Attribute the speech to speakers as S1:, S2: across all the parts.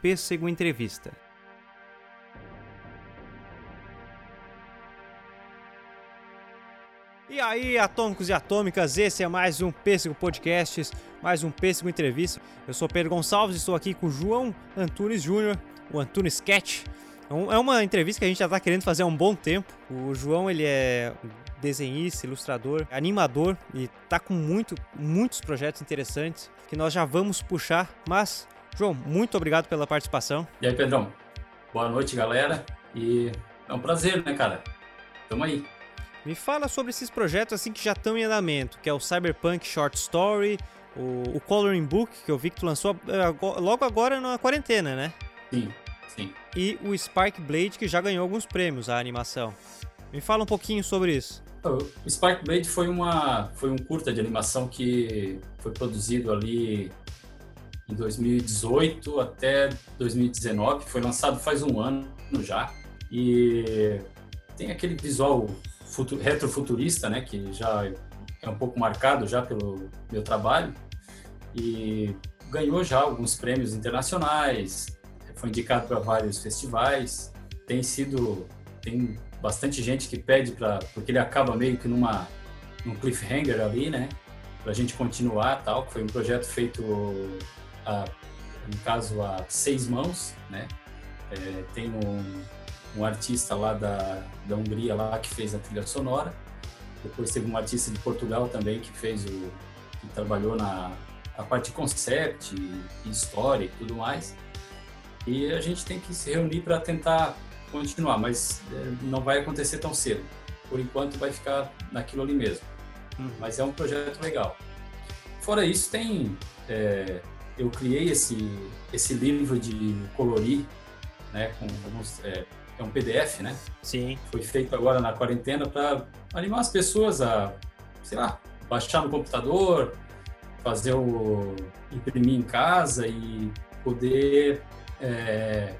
S1: Pêssego Entrevista. E aí, atômicos e atômicas, esse é mais um Pêssego Podcasts, mais um Pêssego Entrevista. Eu sou Pedro Gonçalves e estou aqui com o João Antunes Júnior, o Antunes Sketch. É, é uma entrevista que a gente já está querendo fazer há um bom tempo. O João, ele é desenhista, ilustrador, animador e tá com muito, muitos projetos interessantes que nós já vamos puxar. Mas, João, muito obrigado pela participação.
S2: E aí, Pedrão? Boa noite, galera. E é um prazer, né, cara? Tamo aí.
S1: Me fala sobre esses projetos assim que já estão em andamento, que é o Cyberpunk Short Story, o, o Coloring Book, que eu vi que tu lançou é, logo agora na quarentena, né?
S2: Sim, sim.
S1: E o Spark Blade, que já ganhou alguns prêmios, a animação. Me fala um pouquinho sobre isso.
S2: O Spark Blade foi, uma, foi um curta de animação que foi produzido ali em 2018 até 2019, foi lançado faz um ano já, e tem aquele visual retrofuturista, né, que já é um pouco marcado já pelo meu trabalho, e ganhou já alguns prêmios internacionais, foi indicado para vários festivais, tem sido, tem bastante gente que pede para porque ele acaba meio que numa num cliffhanger ali, né? Para a gente continuar tal. Foi um projeto feito, a, no caso, a seis mãos, né? É, tem um, um artista lá da, da Hungria lá que fez a trilha sonora. Depois teve um artista de Portugal também que fez o que trabalhou na a parte de concept, e história e tudo mais. E a gente tem que se reunir para tentar continuar, mas é, não vai acontecer tão cedo. Por enquanto vai ficar naquilo ali mesmo. Hum. Mas é um projeto legal. Fora isso, tem. É, eu criei esse, esse livro de colorir, né? Com alguns, é, é um PDF, né?
S1: Sim.
S2: Foi feito agora na quarentena para animar as pessoas a, sei lá, baixar no computador, fazer o imprimir em casa e poder é,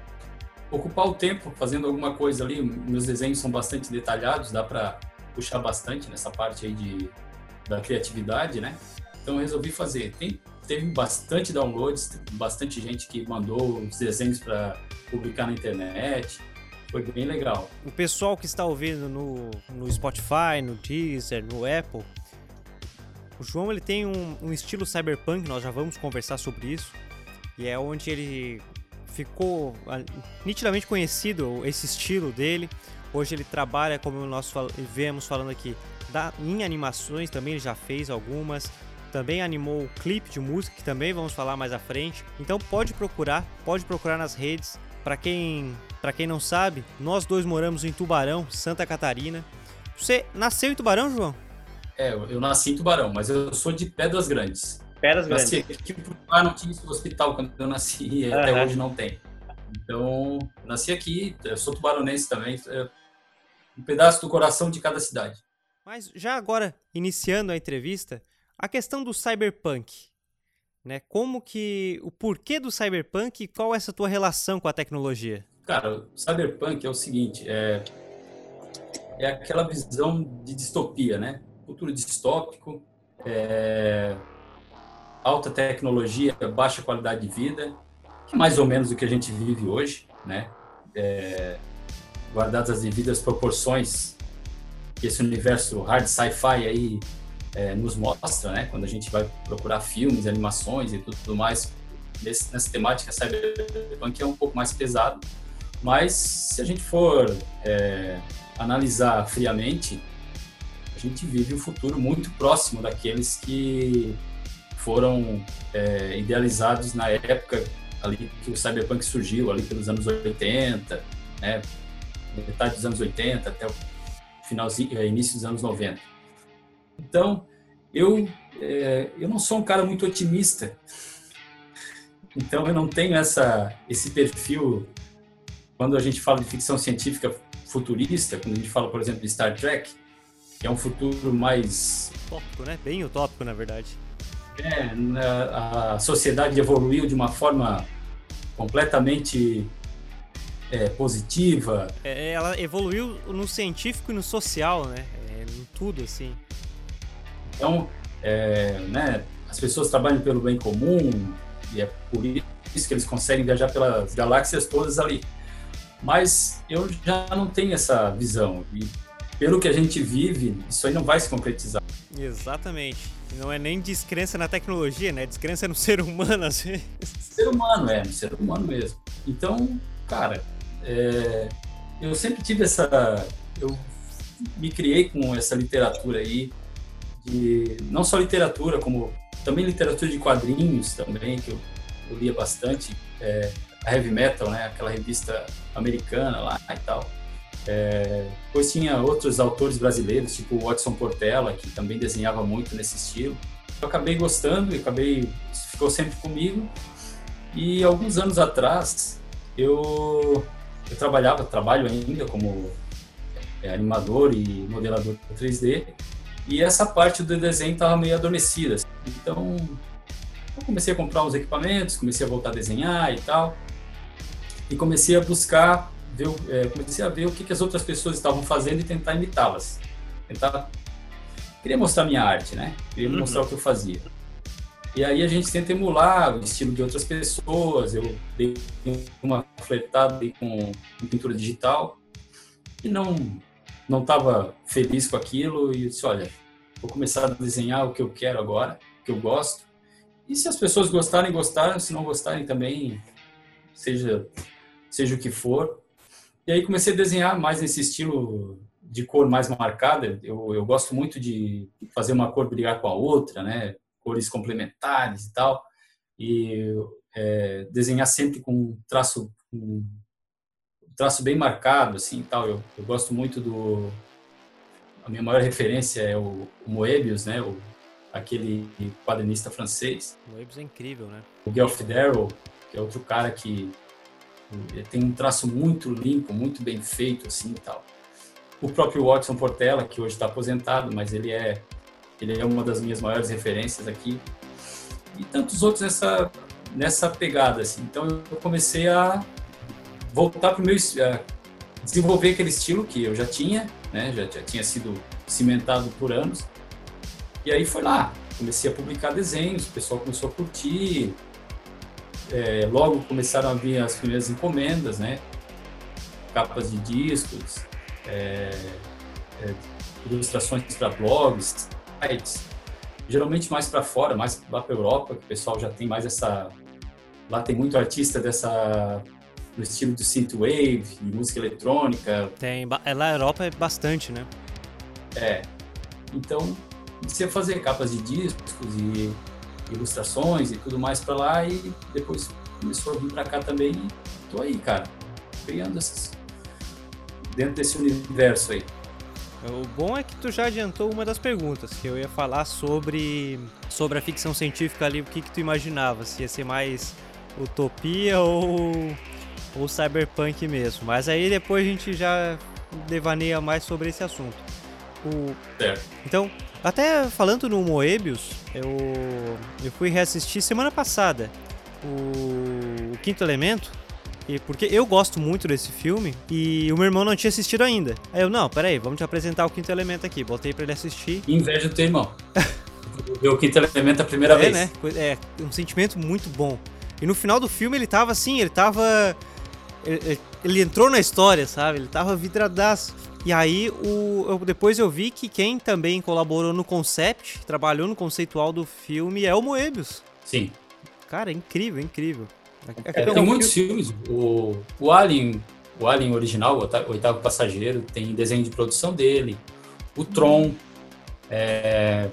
S2: ocupar o tempo fazendo alguma coisa ali. Meus desenhos são bastante detalhados, dá para puxar bastante nessa parte aí de, da criatividade, né? Então eu resolvi fazer. Tem, teve bastante downloads, bastante gente que mandou os desenhos para publicar na internet. Foi bem legal.
S1: O pessoal que está ouvindo no, no Spotify, no Deezer, no Apple, o João ele tem um, um estilo cyberpunk, nós já vamos conversar sobre isso. E é onde ele ficou nitidamente conhecido esse estilo dele. Hoje ele trabalha, como nós vemos falando aqui, da, em animações também, ele já fez algumas. Também animou o clipe de música, que também vamos falar mais à frente. Então pode procurar, pode procurar nas redes. Para quem, para quem não sabe, nós dois moramos em Tubarão, Santa Catarina. Você nasceu em Tubarão, João?
S2: É, eu nasci em Tubarão, mas eu sou de Pedras Grandes.
S1: Pedras Grandes. Nasci
S2: aqui, lá não tinha esse hospital quando eu nasci, e uhum. até hoje não tem. Então, nasci aqui, sou tubaronense também, é um pedaço do coração de cada cidade.
S1: Mas já agora, iniciando a entrevista, a questão do cyberpunk, né? Como que, o porquê do cyberpunk e qual é essa tua relação com a tecnologia?
S2: Cara, o cyberpunk é o seguinte, é, é aquela visão de distopia, né? Futuro distópico, é, alta tecnologia, baixa qualidade de vida, que é mais ou menos o que a gente vive hoje, né? É, guardadas as devidas proporções que esse universo hard sci-fi aí é, nos mostra, né? Quando a gente vai procurar filmes, animações e tudo, tudo mais nesse, nessa temática cyberpunk é um pouco mais pesado, mas se a gente for é, analisar friamente, a gente vive um futuro muito próximo daqueles que foram é, idealizados na época ali que o cyberpunk surgiu, ali pelos anos 80, né, metade dos anos 80 até o finalzinho, é, início dos anos 90. Então, eu, é, eu não sou um cara muito otimista, então eu não tenho essa, esse perfil quando a gente fala de ficção científica futurista, quando a gente fala, por exemplo, de Star Trek, que é um futuro mais...
S1: Utópico, né? Bem utópico, na verdade
S2: é, né, a sociedade evoluiu de uma forma completamente é, positiva.
S1: É, ela evoluiu no científico e no social, né? É, em tudo, assim.
S2: Então, é, né, as pessoas trabalham pelo bem comum e é por isso, que eles conseguem viajar pelas galáxias todas ali. Mas eu já não tenho essa visão. E pelo que a gente vive, isso aí não vai se concretizar.
S1: Exatamente. Não é nem descrença na tecnologia, né? Descrença no ser humano, assim.
S2: Ser humano, é, no ser humano mesmo. Então, cara, é, eu sempre tive essa. Eu me criei com essa literatura aí, de, não só literatura, como também literatura de quadrinhos também, que eu, eu lia bastante. É, a Heavy Metal, né? Aquela revista americana lá e tal. É, depois tinha outros autores brasileiros, tipo o Watson Portela, que também desenhava muito nesse estilo. Eu acabei gostando e acabei ficou sempre comigo. E alguns anos atrás eu, eu trabalhava, trabalho ainda como é, animador e modelador 3D. E essa parte do desenho estava meio adormecida. Então eu comecei a comprar uns equipamentos, comecei a voltar a desenhar e tal. E comecei a buscar ver, é, comecei a ver o que, que as outras pessoas estavam fazendo e tentar imitá-las. Tentar... Queria mostrar minha arte, né? Queria uhum. mostrar o que eu fazia. E aí a gente tenta emular o estilo de outras pessoas. Eu dei uma fletada com pintura digital e não não estava feliz com aquilo e disse, olha, vou começar a desenhar o que eu quero agora, o que eu gosto. E se as pessoas gostarem, gostaram. Se não gostarem também, seja seja o que for. E aí comecei a desenhar mais nesse estilo de cor mais marcada. Eu, eu gosto muito de fazer uma cor brigar com a outra, né? Cores complementares e tal. E é, desenhar sempre com um traço, traço bem marcado, assim, tal. Eu, eu gosto muito do a minha maior referência é o, o Moebius, né? O, aquele quadrinista francês.
S1: Moebius é incrível, né?
S2: O Guelph Darrow, que é outro cara que tem um traço muito limpo, muito bem feito, assim e tal. O próprio Watson Portela, que hoje está aposentado, mas ele é ele é uma das minhas maiores referências aqui. E tantos outros nessa nessa pegada, assim. Então eu comecei a voltar para o meu a desenvolver aquele estilo que eu já tinha, né? Já, já tinha sido cimentado por anos. E aí foi lá, comecei a publicar desenhos, o pessoal começou a curtir, é, logo começaram a vir as primeiras encomendas, né? Capas de discos, é, é, ilustrações para blogs, sites. Geralmente mais para fora, mais lá para Europa, que o pessoal já tem mais essa. Lá tem muito artista dessa no estilo do synthwave, de música eletrônica.
S1: Tem, é, lá na Europa é bastante, né?
S2: É. Então, a fazer capas de discos e ilustrações e tudo mais para lá e depois começou a vir para cá também e tô aí, cara, criando essas dentro desse universo aí.
S1: O bom é que tu já adiantou uma das perguntas, que eu ia falar sobre sobre a ficção científica ali, o que que tu imaginava, se ia ser mais utopia ou ou cyberpunk mesmo. Mas aí depois a gente já devaneia mais sobre esse assunto. O...
S2: Certo.
S1: Então, até falando no Moebius, eu, eu fui reassistir semana passada o, o Quinto Elemento, e porque eu gosto muito desse filme e o meu irmão não tinha assistido ainda. Aí eu, não, peraí, vamos te apresentar o Quinto Elemento aqui. Botei pra ele assistir.
S2: Inveja do teu irmão. Viu o Quinto Elemento a primeira
S1: é,
S2: vez.
S1: Né? É, um sentimento muito bom. E no final do filme ele tava assim, ele tava. Ele, ele entrou na história, sabe? Ele tava vidradaço. E aí, o, eu, depois eu vi que quem também colaborou no concept, trabalhou no conceitual do filme, é o Moebius.
S2: Sim.
S1: Cara, é incrível, incrível.
S2: É, é, tem muitos filmes. O, o Alien, o Alien original, o Oitavo Passageiro, tem desenho de produção dele. O Tron. É,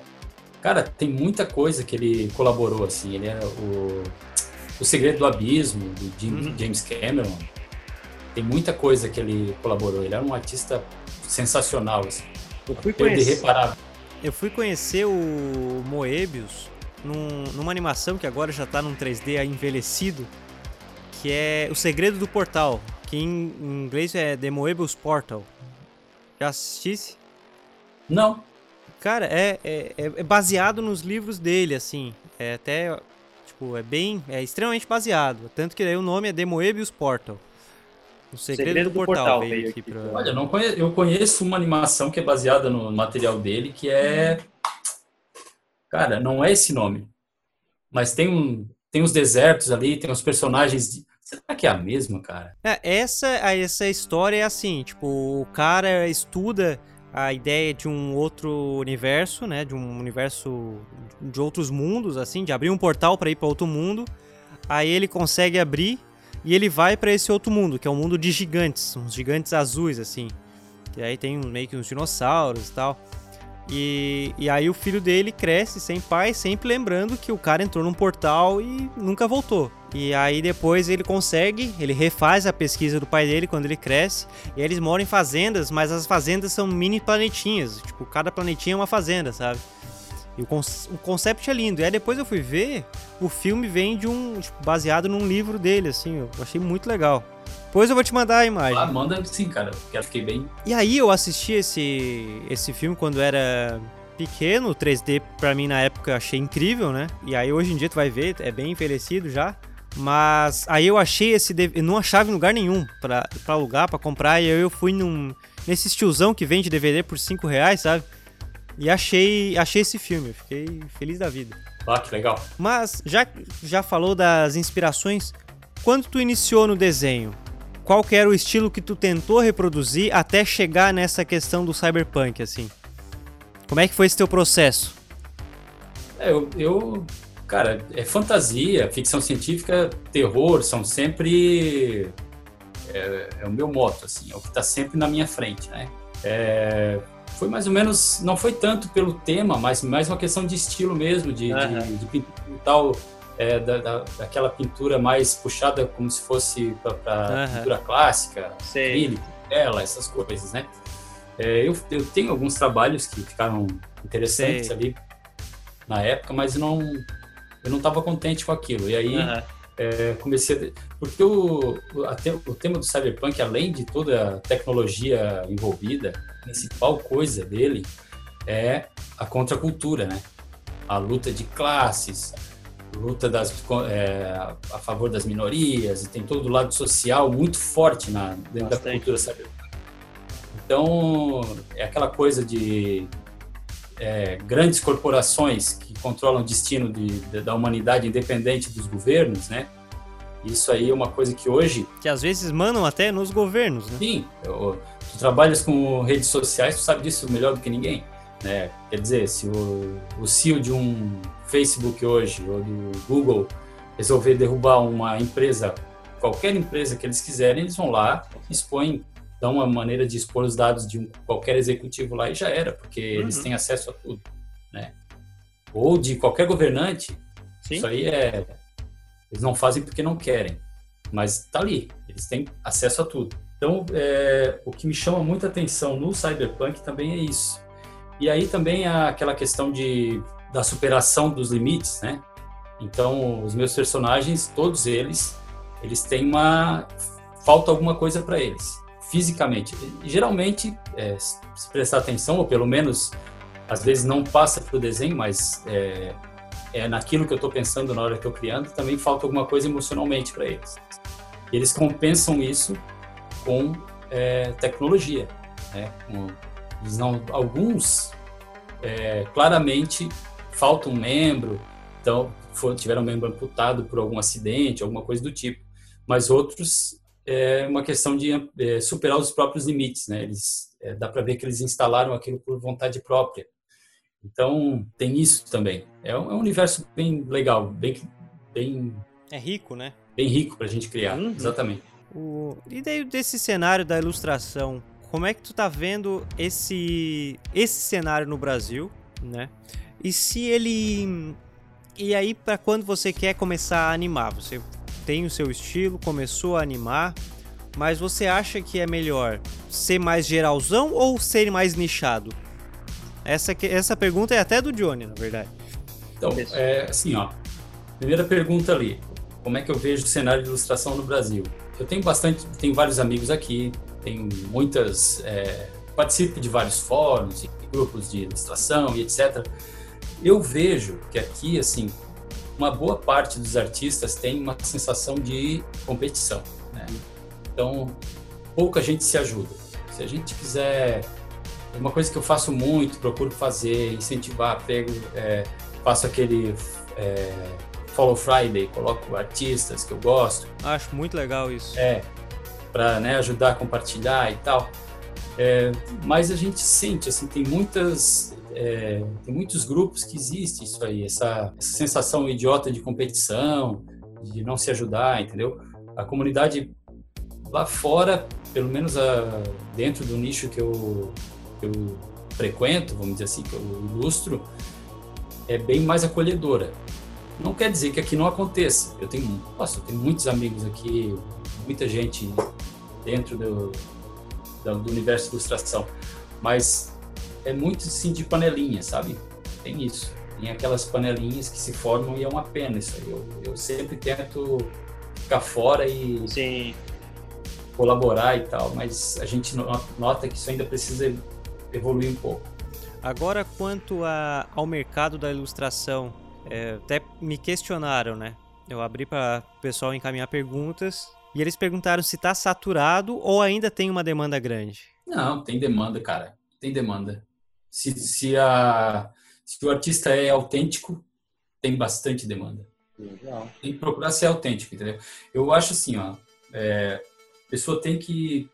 S2: cara, tem muita coisa que ele colaborou, assim. Ele é o, o Segredo do Abismo, do uhum. James Cameron tem muita coisa que ele colaborou. Ele era um artista sensacional. Assim.
S1: Eu fui conhecer, eu fui conhecer o Moebius num, numa animação que agora já está num 3D envelhecido, que é O Segredo do Portal, que em, em inglês é The Moebius Portal. Já assistisse?
S2: Não.
S1: Cara, é, é, é baseado nos livros dele, assim. É até, tipo, é bem, é extremamente baseado. Tanto que aí o nome é The Moebius Portal. O segredo, segredo do, do, portal, portal veio aqui, pra...
S2: Olha, não conheço, eu conheço uma animação que é baseada no material dele, que é. Cara, não é esse nome. Mas tem um, tem os desertos ali, tem os personagens. De... Será que é a mesma, cara?
S1: É, essa, essa história é assim, tipo, o cara estuda a ideia de um outro universo, né, de um universo de outros mundos, assim, de abrir um portal para ir para outro mundo. Aí ele consegue abrir e ele vai para esse outro mundo, que é um mundo de gigantes, uns gigantes azuis, assim. E aí tem meio que uns dinossauros e tal. E, e aí o filho dele cresce sem pai, sempre lembrando que o cara entrou num portal e nunca voltou. E aí depois ele consegue, ele refaz a pesquisa do pai dele quando ele cresce. E eles moram em fazendas, mas as fazendas são mini planetinhas. Tipo, cada planetinha é uma fazenda, sabe? E o, o concept é lindo. E aí depois eu fui ver, o filme vem de um. Tipo, baseado num livro dele, assim. Eu achei muito legal. Depois eu vou te mandar a imagem.
S2: Ah, manda sim, cara. Porque eu fiquei bem.
S1: E aí eu assisti esse, esse filme quando era pequeno. O 3D pra mim na época eu achei incrível, né? E aí hoje em dia tu vai ver, é bem envelhecido já. Mas aí eu achei esse. Eu não achava em lugar nenhum pra, pra alugar, pra comprar. E aí eu fui num. Nesse tiozão que vende DVD por 5 reais, sabe? E achei, achei esse filme, fiquei feliz da vida.
S2: Ah, que legal.
S1: Mas já, já falou das inspirações, quando tu iniciou no desenho, qual que era o estilo que tu tentou reproduzir até chegar nessa questão do cyberpunk, assim? Como é que foi esse teu processo?
S2: É, eu, eu, cara, é fantasia, ficção científica, terror, são sempre é, é o meu moto, assim, é o que está sempre na minha frente, né? É, foi mais ou menos, não foi tanto pelo tema, mas mais uma questão de estilo mesmo, de, uhum. de, de pintar é, da, da, daquela pintura mais puxada como se fosse para uhum. pintura clássica, acrílico, tela, essas coisas, né? É, eu, eu tenho alguns trabalhos que ficaram interessantes Sei. ali na época, mas não eu não estava contente com aquilo. E aí uhum. é, comecei a, porque o, o, o tema do cyberpunk, além de toda a tecnologia envolvida, principal coisa dele é a contracultura, né? A luta de classes, luta das, é, a favor das minorias, e tem todo o lado social muito forte na, dentro Bastante. da cultura cyberpunk. Então, é aquela coisa de é, grandes corporações que controlam o destino de, de, da humanidade independente dos governos, né? Isso aí é uma coisa que hoje...
S1: Que às vezes mandam até nos governos, né?
S2: Sim, eu, tu trabalhas com redes sociais, tu sabe disso melhor do que ninguém. Né? Quer dizer, se o, o CEO de um Facebook hoje ou do Google resolver derrubar uma empresa, qualquer empresa que eles quiserem, eles vão lá, expõem, dão uma maneira de expor os dados de um, qualquer executivo lá e já era, porque uhum. eles têm acesso a tudo, né? Ou de qualquer governante. Sim. Isso aí é eles não fazem porque não querem, mas está ali, eles têm acesso a tudo. Então, é, o que me chama muita atenção no cyberpunk também é isso. E aí também é aquela questão de, da superação dos limites, né? Então, os meus personagens, todos eles, eles têm uma falta alguma coisa para eles, fisicamente. E, geralmente, é, se prestar atenção, ou pelo menos às vezes não passa para o desenho, mas é, é naquilo que eu estou pensando na hora que estou criando, também falta alguma coisa emocionalmente para eles. E eles compensam isso com é, tecnologia. Né? Não, alguns é, claramente falta um membro, então for, tiveram um membro amputado por algum acidente, alguma coisa do tipo. Mas outros é uma questão de é, superar os próprios limites, né? Eles é, dá para ver que eles instalaram aquilo por vontade própria. Então tem isso também. É um, é um universo bem legal, bem bem
S1: é rico, né?
S2: Bem rico para a gente criar, uhum. exatamente.
S1: O... E daí desse cenário da ilustração, como é que tu tá vendo esse esse cenário no Brasil, né? E se ele e aí para quando você quer começar a animar, você tem o seu estilo, começou a animar, mas você acha que é melhor ser mais geralzão ou ser mais nichado? Essa essa pergunta é até do Johnny, na verdade.
S2: Então, é assim, ó. Primeira pergunta ali. Como é que eu vejo o cenário de ilustração no Brasil? Eu tenho bastante, tenho vários amigos aqui, tenho muitas, é, participo de vários fóruns e grupos de ilustração e etc. Eu vejo que aqui, assim, uma boa parte dos artistas tem uma sensação de competição, né? Então, pouca gente se ajuda. Se a gente quiser, uma coisa que eu faço muito, procuro fazer, incentivar, pego, é, faço aquele é, Follow Friday, coloco artistas que eu gosto.
S1: Acho muito legal isso.
S2: É, para né, ajudar a compartilhar e tal. É, mas a gente sente, assim, tem muitas, é, tem muitos grupos que existe isso aí, essa, essa, sensação idiota de competição, de não se ajudar, entendeu? A comunidade lá fora, pelo menos a, dentro do nicho que eu, que eu frequento, vamos dizer assim, que eu ilustro, é bem mais acolhedora. Não quer dizer que aqui não aconteça. Eu tenho, nossa, eu tenho muitos amigos aqui, muita gente dentro do, do universo de ilustração, mas é muito sim de panelinha, sabe? Tem isso. Tem aquelas panelinhas que se formam e é uma pena isso aí. Eu, eu sempre tento ficar fora e
S3: sim.
S2: colaborar e tal, mas a gente nota que isso ainda precisa evoluir um pouco.
S1: Agora, quanto a, ao mercado da ilustração, é, até me questionaram, né? Eu abri para o pessoal encaminhar perguntas e eles perguntaram se está saturado ou ainda tem uma demanda grande.
S2: Não, tem demanda, cara. Tem demanda. Se, se, a, se o artista é autêntico, tem bastante demanda. Legal. Tem que procurar ser autêntico, entendeu? Eu acho assim, ó. É, a pessoa tem que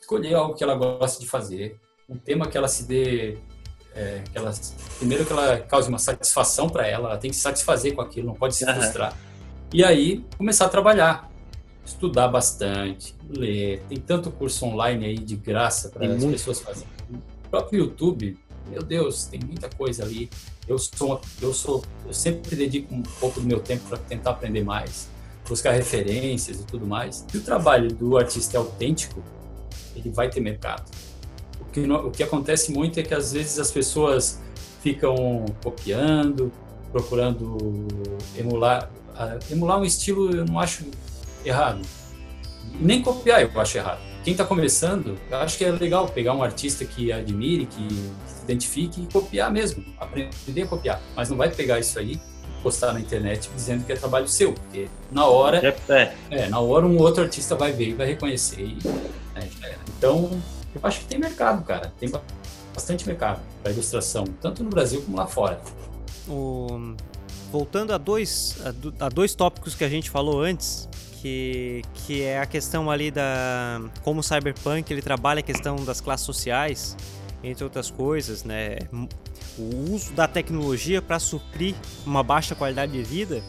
S2: escolher algo que ela gosta de fazer, um tema que ela se dê é, que ela, primeiro que ela cause uma satisfação para ela, ela tem que se satisfazer com aquilo, não pode se frustrar. Uhum. E aí começar a trabalhar estudar bastante, ler. Tem tanto curso online aí de graça para as pessoas fazerem. O próprio YouTube, meu Deus, tem muita coisa ali. Eu sou, eu sou, eu sempre dedico um pouco do meu tempo para tentar aprender mais, buscar referências e tudo mais. E o trabalho do artista é autêntico, ele vai ter mercado. O que, o que acontece muito é que às vezes as pessoas ficam copiando, procurando emular. Emular um estilo, eu não acho errado. Nem copiar eu acho errado. Quem está começando, eu acho que é legal pegar um artista que admire, que se identifique e copiar mesmo, aprender a copiar. Mas não vai pegar isso aí postar na internet dizendo que é trabalho seu, porque na hora, é, é. é na hora um outro artista vai ver e vai reconhecer. E, né, então, eu acho que tem mercado, cara. Tem bastante mercado para ilustração, tanto no Brasil como lá fora.
S1: O... Voltando a dois, a dois tópicos que a gente falou antes, que, que é a questão ali da como o cyberpunk ele trabalha a questão das classes sociais, entre outras coisas, né? O uso da tecnologia para suprir uma baixa qualidade de vida.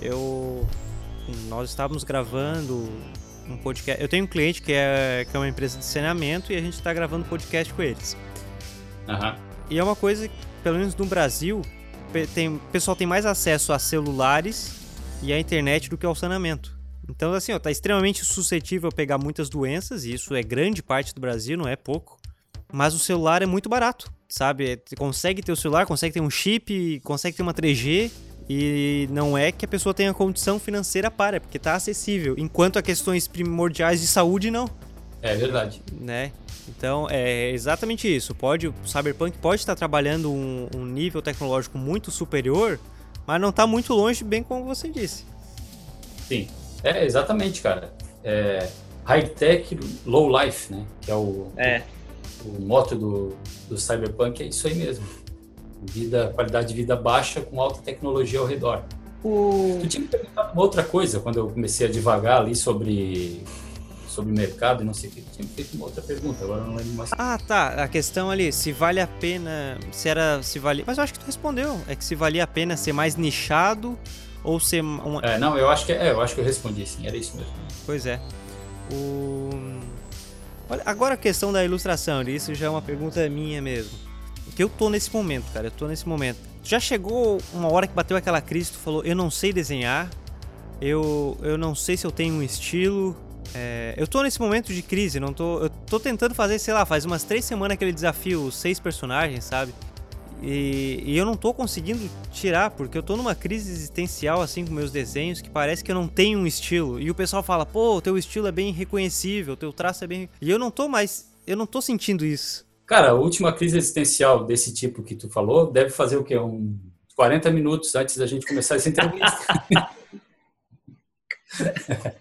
S1: Eu nós estávamos gravando um podcast. Eu tenho um cliente que é, que é uma empresa de saneamento e a gente está gravando podcast com eles.
S2: Uhum.
S1: E é uma coisa, pelo menos no Brasil, tem, o pessoal tem mais acesso a celulares e à internet do que ao saneamento. Então, assim, ó, tá extremamente suscetível a pegar muitas doenças, e isso é grande parte do Brasil, não é pouco. Mas o celular é muito barato, sabe? Você consegue ter o celular, consegue ter um chip, consegue ter uma 3G, e não é que a pessoa tenha condição financeira para, é porque tá acessível. Enquanto a questões primordiais de saúde, não.
S2: É verdade.
S1: Né? Então, é exatamente isso. Pode, o Cyberpunk pode estar trabalhando um, um nível tecnológico muito superior, mas não está muito longe, bem como você disse.
S2: Sim. É, exatamente, cara. É, high tech, low life, né? Que é o,
S3: é.
S2: o, o moto do, do cyberpunk, é isso aí mesmo. Vida, qualidade de vida baixa com alta tecnologia ao redor. O... Tu tinha me perguntado uma outra coisa quando eu comecei a devagar ali sobre sobre mercado e não sei o que. tinha feito uma outra pergunta, agora não lembro mais.
S1: Ah, tá. A questão ali, se vale a pena. Se era. Se valia. Mas eu acho que tu respondeu. É que se valia a pena ser mais nichado ou ser um...
S2: É, não, eu acho que é, eu acho que eu respondi sim, era isso mesmo.
S1: Pois é. O... Olha, agora a questão da ilustração, isso já é uma pergunta minha mesmo. Que eu tô nesse momento, cara, eu tô nesse momento. Já chegou uma hora que bateu aquela crise, tu falou, eu não sei desenhar, eu, eu não sei se eu tenho um estilo. É, eu tô nesse momento de crise, não tô. Eu tô tentando fazer, sei lá, faz umas três semanas aquele desafio, seis personagens, sabe? E, e, eu não tô conseguindo tirar, porque eu tô numa crise existencial, assim, com meus desenhos, que parece que eu não tenho um estilo. E o pessoal fala, pô, teu estilo é bem reconhecível, teu traço é bem. E eu não tô mais. Eu não tô sentindo isso.
S2: Cara, a última crise existencial desse tipo que tu falou deve fazer o quê? Um 40 minutos antes da gente começar essa entrevista.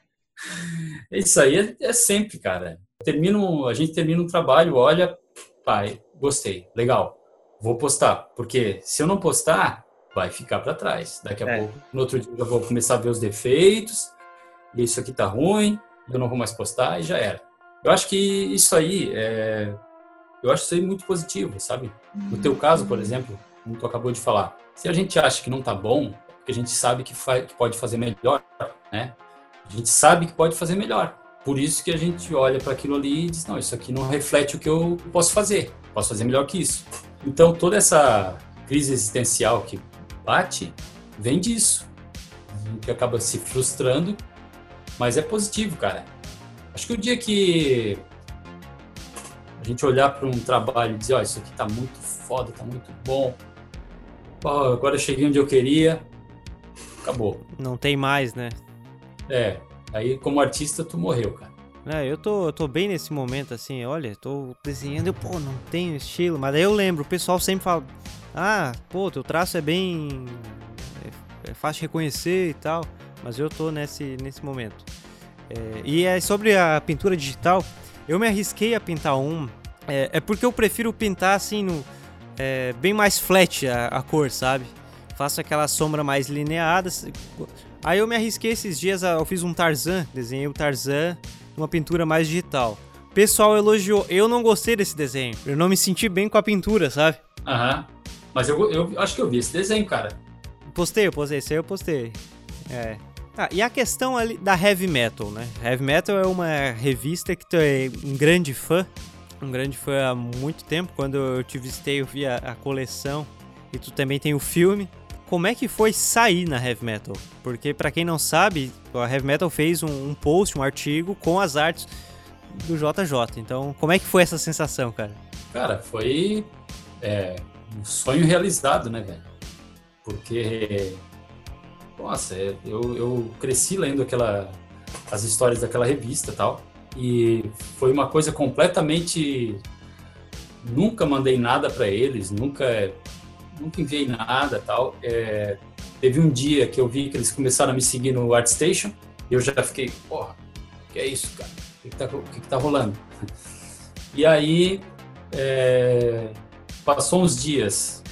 S2: isso aí é, é sempre, cara. Termino, a gente termina um trabalho, olha, pai, gostei, legal vou postar. Porque se eu não postar, vai ficar para trás. Daqui a é. pouco, no outro dia, eu vou começar a ver os defeitos, e isso aqui tá ruim, eu não vou mais postar e já era. Eu acho que isso aí é, eu acho isso aí muito positivo, sabe? No teu caso, por exemplo, como tu acabou de falar, se a gente acha que não tá bom, é porque a gente sabe que, que pode fazer melhor, né? A gente sabe que pode fazer melhor. Por isso que a gente olha para aquilo ali e diz, não, isso aqui não reflete o que eu posso fazer. Posso fazer melhor que isso. Então, toda essa crise existencial que bate vem disso. A gente acaba se frustrando, mas é positivo, cara. Acho que o dia que a gente olhar para um trabalho e dizer, ó, oh, isso aqui tá muito foda, tá muito bom. Oh, agora eu cheguei onde eu queria. Acabou.
S1: Não tem mais, né?
S2: É. Aí como artista tu morreu, cara.
S1: É, eu tô, eu tô bem nesse momento, assim, olha, tô desenhando, eu, pô, não tenho estilo, mas daí eu lembro, o pessoal sempre fala, ah, pô, teu traço é bem, é, é fácil de reconhecer e tal, mas eu tô nesse, nesse momento. É, e é sobre a pintura digital, eu me arrisquei a pintar um, é, é porque eu prefiro pintar assim no é, bem mais flat a, a, cor, sabe? Faço aquela sombra mais lineada. Aí eu me arrisquei esses dias, eu fiz um Tarzan, desenhei o Tarzan, uma pintura mais digital. O pessoal elogiou, eu não gostei desse desenho, eu não me senti bem com a pintura, sabe?
S2: Aham. Mas eu, eu acho que eu vi esse desenho, cara.
S1: Postei, eu postei, esse aí eu postei. É. Ah, e a questão ali da heavy metal, né? Heavy metal é uma revista que tu é um grande fã, um grande fã há muito tempo. Quando eu te visitei, eu vi a, a coleção e tu também tem o filme. Como é que foi sair na heavy metal? Porque para quem não sabe, a heavy metal fez um, um post, um artigo com as artes do JJ. Então, como é que foi essa sensação, cara?
S2: Cara, foi é, um sonho realizado, né, velho? Porque nossa, é, eu, eu cresci lendo aquela, as histórias daquela revista tal. E foi uma coisa completamente. Nunca mandei nada para eles, nunca, nunca enviei nada tal. É, teve um dia que eu vi que eles começaram a me seguir no ArtStation e eu já fiquei, porra, que é isso, cara? O que, que, tá, que, que tá rolando? E aí, é, passou uns dias,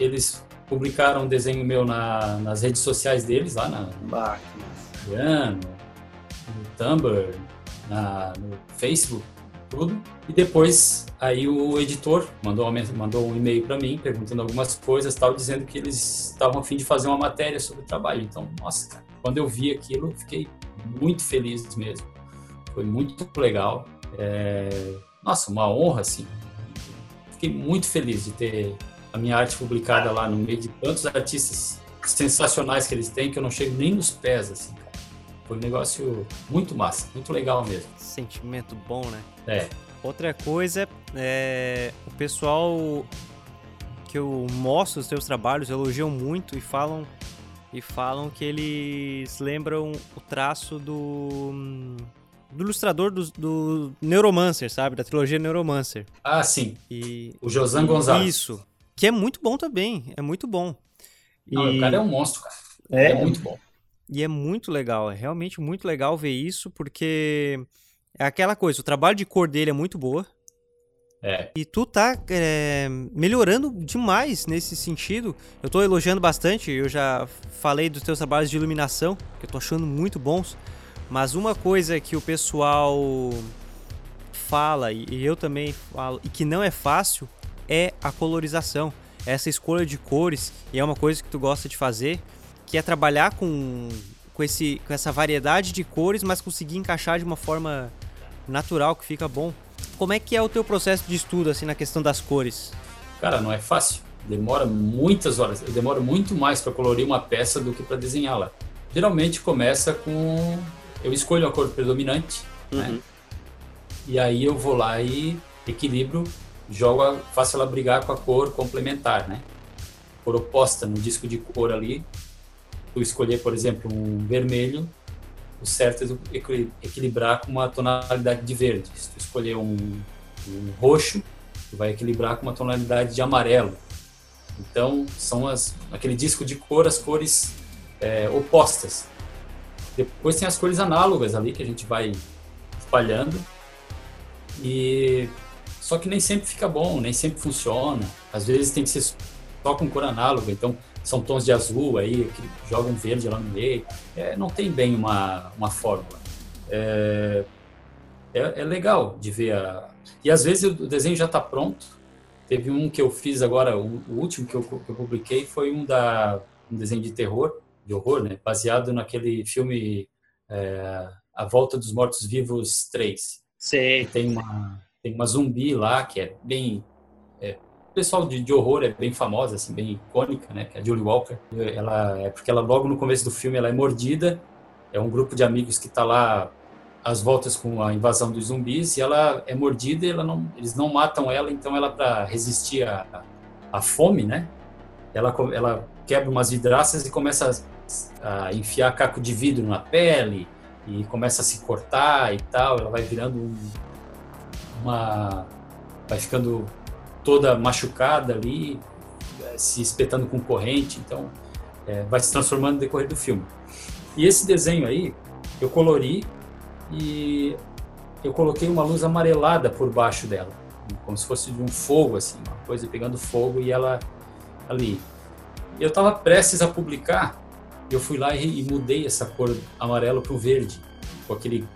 S2: eles publicaram um desenho meu na, nas redes sociais deles, lá na bah, no, no Tumblr, na, no Facebook, tudo. E depois aí o editor mandou, mandou um e-mail para mim perguntando algumas coisas, tal, dizendo que eles estavam a fim de fazer uma matéria sobre o trabalho. Então, nossa, cara, quando eu vi aquilo, fiquei muito feliz mesmo. Foi muito legal. É... Nossa, uma honra, assim. Fiquei muito feliz de ter a minha arte publicada lá no meio de tantos artistas sensacionais que eles têm que eu não chego nem nos pés, assim, cara. Foi um negócio muito massa, muito legal mesmo.
S1: Sentimento bom, né?
S2: É.
S1: Outra coisa é o pessoal que eu mostro os seus trabalhos elogiam muito e falam e falam que eles lembram o traço do do ilustrador do, do Neuromancer, sabe? Da trilogia Neuromancer.
S2: Ah, sim.
S1: E,
S2: o Josan Gonzalez.
S1: Isso. Que é muito bom também, é muito bom.
S2: E... Não, o cara é um monstro, cara. É, é muito bom.
S1: E é muito legal, é realmente muito legal ver isso, porque é aquela coisa, o trabalho de cor dele é muito boa.
S2: É.
S1: E tu tá é, melhorando demais nesse sentido. Eu tô elogiando bastante, eu já falei dos teus trabalhos de iluminação, que eu tô achando muito bons. Mas uma coisa que o pessoal fala, e eu também falo, e que não é fácil, é a colorização. Essa escolha de cores, e é uma coisa que tu gosta de fazer, que é trabalhar com, com, esse, com essa variedade de cores, mas conseguir encaixar de uma forma natural que fica bom. Como é que é o teu processo de estudo assim na questão das cores?
S2: Cara, não é fácil. Demora muitas horas. Eu demoro muito mais para colorir uma peça do que para desenhá-la. Geralmente começa com eu escolho a cor predominante, né? uhum. né? E aí eu vou lá e equilibro jogo, faço ela brigar com a cor complementar, né? Cor oposta no disco de cor ali. Tu escolher, por exemplo, um vermelho, o certo é equilibrar com uma tonalidade de verde. Se tu escolher um, um roxo, tu vai equilibrar com uma tonalidade de amarelo. Então, são as, aquele disco de cor, as cores é, opostas. Depois tem as cores análogas ali que a gente vai espalhando. E só que nem sempre fica bom, nem sempre funciona. Às vezes tem que ser só com cor análoga, então são tons de azul aí, que jogam verde lá no meio. É, não tem bem uma, uma fórmula. É, é, é, legal de ver a... E às vezes o desenho já está pronto. Teve um que eu fiz agora, o, o último que eu, que eu, publiquei foi um da um desenho de terror, de horror, né? Baseado naquele filme é, A Volta dos Mortos Vivos 3.
S3: Sim.
S2: Tem uma, tem uma zumbi lá que é bem é, o pessoal de, de, horror é bem famosa, assim, bem icônica, né? Que é a Julie Walker. Ela é porque ela logo no começo do filme ela é mordida. É um grupo de amigos que está lá às voltas com a invasão dos zumbis e ela é mordida. E ela não, eles não matam ela, então ela para resistir à, à fome, né? Ela ela quebra umas vidraças e começa a, a enfiar caco de vidro na pele e começa a se cortar e tal. Ela vai virando um, uma vai ficando toda machucada ali, eh, se espetando com corrente, então é, vai se transformando no decorrer do filme. E esse desenho aí, eu colori e eu coloquei uma luz amarelada por baixo dela, como se fosse de um fogo, assim, uma coisa pegando fogo e ela ali. Eu estava prestes a publicar, eu fui lá e, e mudei essa cor amarelo para o verde, com aquele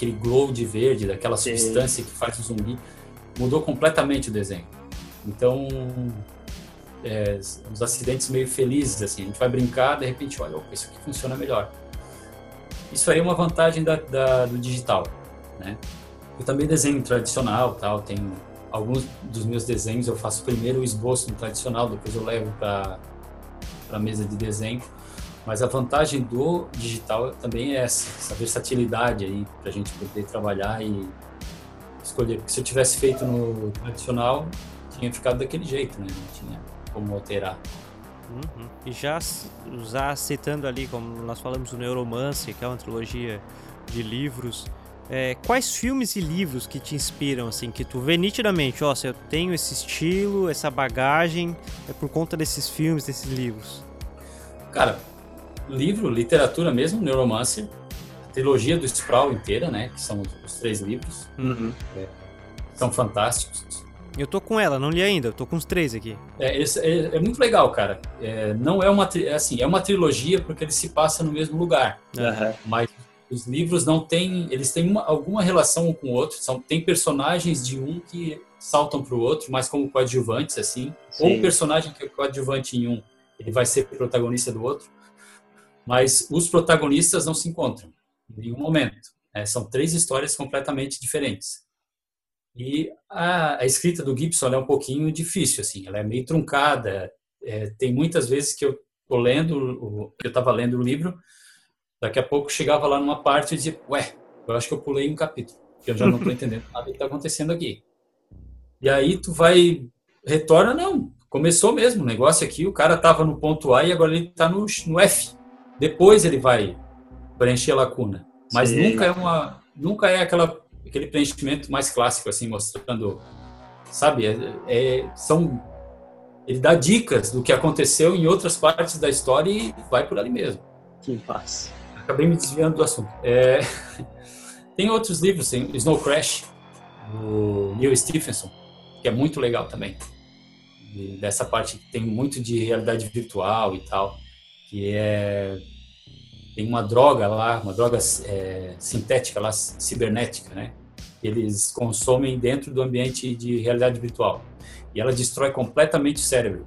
S2: aquele glow de verde, daquela Sim. substância que faz o zumbi, mudou completamente o desenho. Então, é, uns acidentes meio felizes, assim. A gente vai brincar, de repente, olha, isso aqui funciona melhor. Isso aí é uma vantagem da, da, do digital, né? Eu também desenho tradicional, tal. Tem alguns dos meus desenhos eu faço primeiro o esboço no tradicional, depois eu levo para a mesa de desenho. Mas a vantagem do digital também é essa, essa versatilidade aí para a gente poder trabalhar e escolher. Porque se eu tivesse feito no tradicional, tinha ficado daquele jeito, né? Não tinha como alterar.
S1: Uhum. E já, já citando ali, como nós falamos, o Neuromancer, que é uma trilogia de livros, é, quais filmes e livros que te inspiram, assim, que tu vê nitidamente, ó, se eu tenho esse estilo, essa bagagem, é por conta desses filmes, desses livros?
S2: Cara, livro, literatura mesmo, Neuromancer, trilogia do Sproul inteira, né, que são os três livros,
S3: uhum.
S2: é, são fantásticos.
S1: Eu tô com ela, não li ainda, eu tô com os três aqui.
S2: É, é, é muito legal, cara. É, não é uma é assim, é uma trilogia porque ele se passa no mesmo lugar.
S3: Uhum.
S2: Mas os livros não têm, eles têm uma, alguma relação um com o outro. São, tem personagens de um que saltam para o outro, mas como coadjuvantes, assim. Sim. Ou o personagem que é coadjuvante em um, ele vai ser protagonista do outro. Mas os protagonistas não se encontram em nenhum momento. É, são três histórias completamente diferentes. E a, a, escrita do Gibson é um pouquinho difícil, assim, ela é meio truncada. É, tem muitas vezes que eu tô lendo, o, eu estava lendo o livro, daqui a pouco chegava lá numa parte e dizia, ué, eu acho que eu pulei um capítulo, porque eu já não estou entendendo nada que está acontecendo aqui. E aí tu vai, retorna, não, começou mesmo o negócio aqui, o cara estava no ponto A e agora ele está no, no F. Depois ele vai preencher a lacuna. Mas Sim. nunca é uma, nunca é aquela aquele preenchimento mais clássico, assim, mostrando, sabe, é, é, são, ele dá dicas do que aconteceu em outras partes da história e vai por ali mesmo.
S3: Que paz.
S2: Acabei me desviando do assunto. É, tem outros livros, tem Snow Crash, do Neil Stephenson, que é muito legal também. E dessa parte que tem muito de realidade virtual e tal, que é tem uma droga lá, uma droga é, sintética lá, cibernética, né? Eles consomem dentro do ambiente de realidade virtual. E ela destrói completamente o cérebro.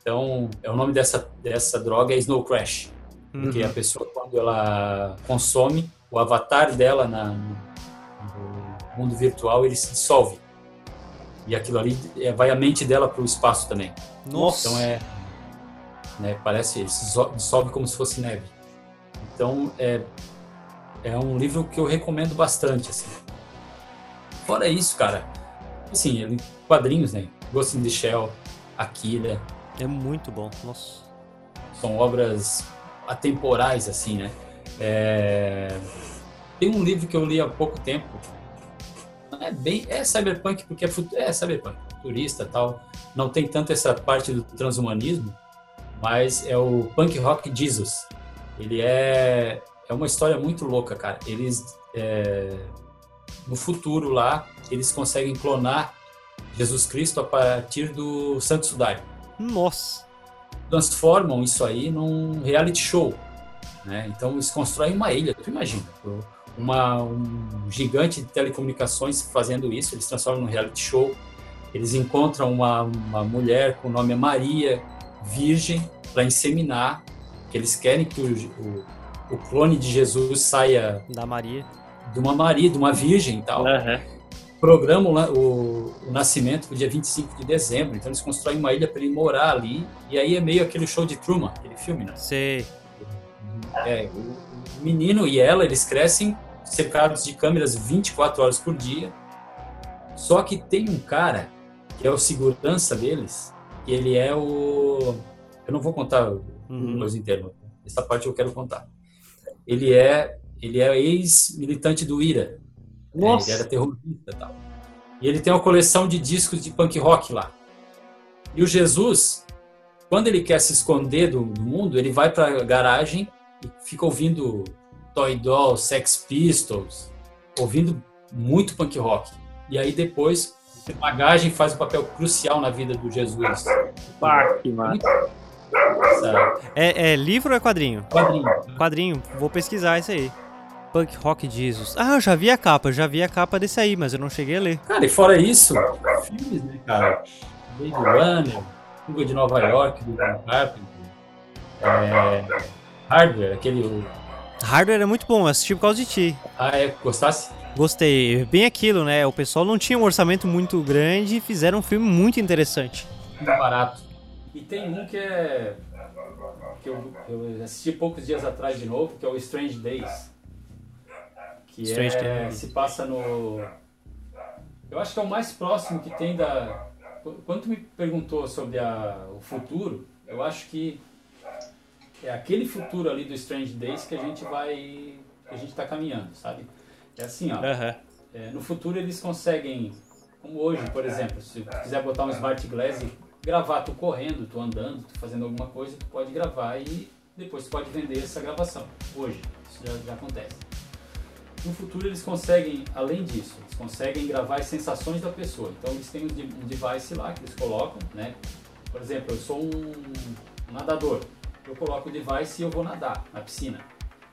S2: Então, é o nome dessa, dessa droga é Snow Crash. Porque uhum. a pessoa, quando ela consome, o avatar dela na, no mundo virtual, ele se dissolve. E aquilo ali é, vai a mente dela para o espaço também.
S1: Nossa!
S2: Então é. Né, parece, ele se dissolve como se fosse neve. Então, é, é um livro que eu recomendo bastante, assim. Fora isso, cara, assim, quadrinhos, né? Ghost in the Shell, Akira.
S1: É muito bom, nossa.
S2: São obras atemporais, assim, né? É... Tem um livro que eu li há pouco tempo. É bem, é cyberpunk porque é, é cyberpunk, turista tal. Não tem tanto essa parte do transhumanismo, mas é o Punk Rock Jesus ele é, é uma história muito louca, cara. Eles, é, no futuro lá, eles conseguem clonar Jesus Cristo a partir do Santo Sudário.
S1: Nossa!
S2: Transformam isso aí num reality show. Né? Então eles constroem uma ilha, tu imagina. Uma, um gigante de telecomunicações fazendo isso, eles transformam num reality show. Eles encontram uma, uma mulher com o nome Maria, virgem, para inseminar, que eles querem que o, o, o, clone de Jesus saia
S1: da Maria,
S2: de uma Maria, de uma virgem e tal. Uhum programam o, o nascimento para o dia 25 de dezembro. Então eles constroem uma ilha para ele morar ali. E aí é meio aquele show de Truman, aquele filme, né?
S1: Sei.
S2: É, o, menino e ela, eles crescem cercados de câmeras 24 horas por dia. Só que tem um cara que é o segurança deles, que ele é o. Eu não vou contar uhum. meus internos. Essa parte eu quero contar. Ele é, ele é ex-militante do IRA,
S3: nossa.
S2: É, ele era terrorista e tal. E ele tem uma coleção de discos de punk rock lá. E o Jesus, quando ele quer se esconder do, do mundo, ele vai para a garagem e fica ouvindo Toy Doll, Sex Pistols, ouvindo muito punk rock. E aí depois a bagagem faz um papel crucial na vida do Jesus.
S3: Pá, que massa.
S1: É, é livro ou é quadrinho?
S2: Quadrinho.
S1: Quadrinho. Vou pesquisar isso aí. Punk Rock Jesus. Ah, eu já vi a capa, já vi a capa desse aí, mas eu não cheguei a ler.
S2: Cara, e fora isso, filmes, né, cara? Blade Runner, Fuga de Nova York, do John Carpenter, é, Hardware, aquele...
S1: Hardware é muito bom, eu assisti por causa de ti.
S2: Ah, é? Gostasse?
S1: Gostei. Bem aquilo, né? O pessoal não tinha um orçamento muito grande e fizeram um filme muito interessante.
S2: Muito barato. E tem um que é... que eu, eu assisti poucos dias atrás de novo, que é o Strange Days que Strange é, se passa no... Eu acho que é o mais próximo que tem da... Quando tu me perguntou sobre a, o futuro, eu acho que é aquele futuro ali do Strange Days que a gente vai... que a gente está caminhando, sabe? É assim, ó.
S1: Uhum.
S2: É, no futuro eles conseguem, como hoje, por exemplo, se quiser botar um Smart Glass e gravar tu correndo, tu andando, tu fazendo alguma coisa, tu pode gravar e depois tu pode vender essa gravação. Hoje, isso já, já acontece. No futuro eles conseguem, além disso, eles conseguem gravar as sensações da pessoa. Então eles têm um device lá que eles colocam, né? Por exemplo, eu sou um nadador. Eu coloco o device e eu vou nadar na piscina.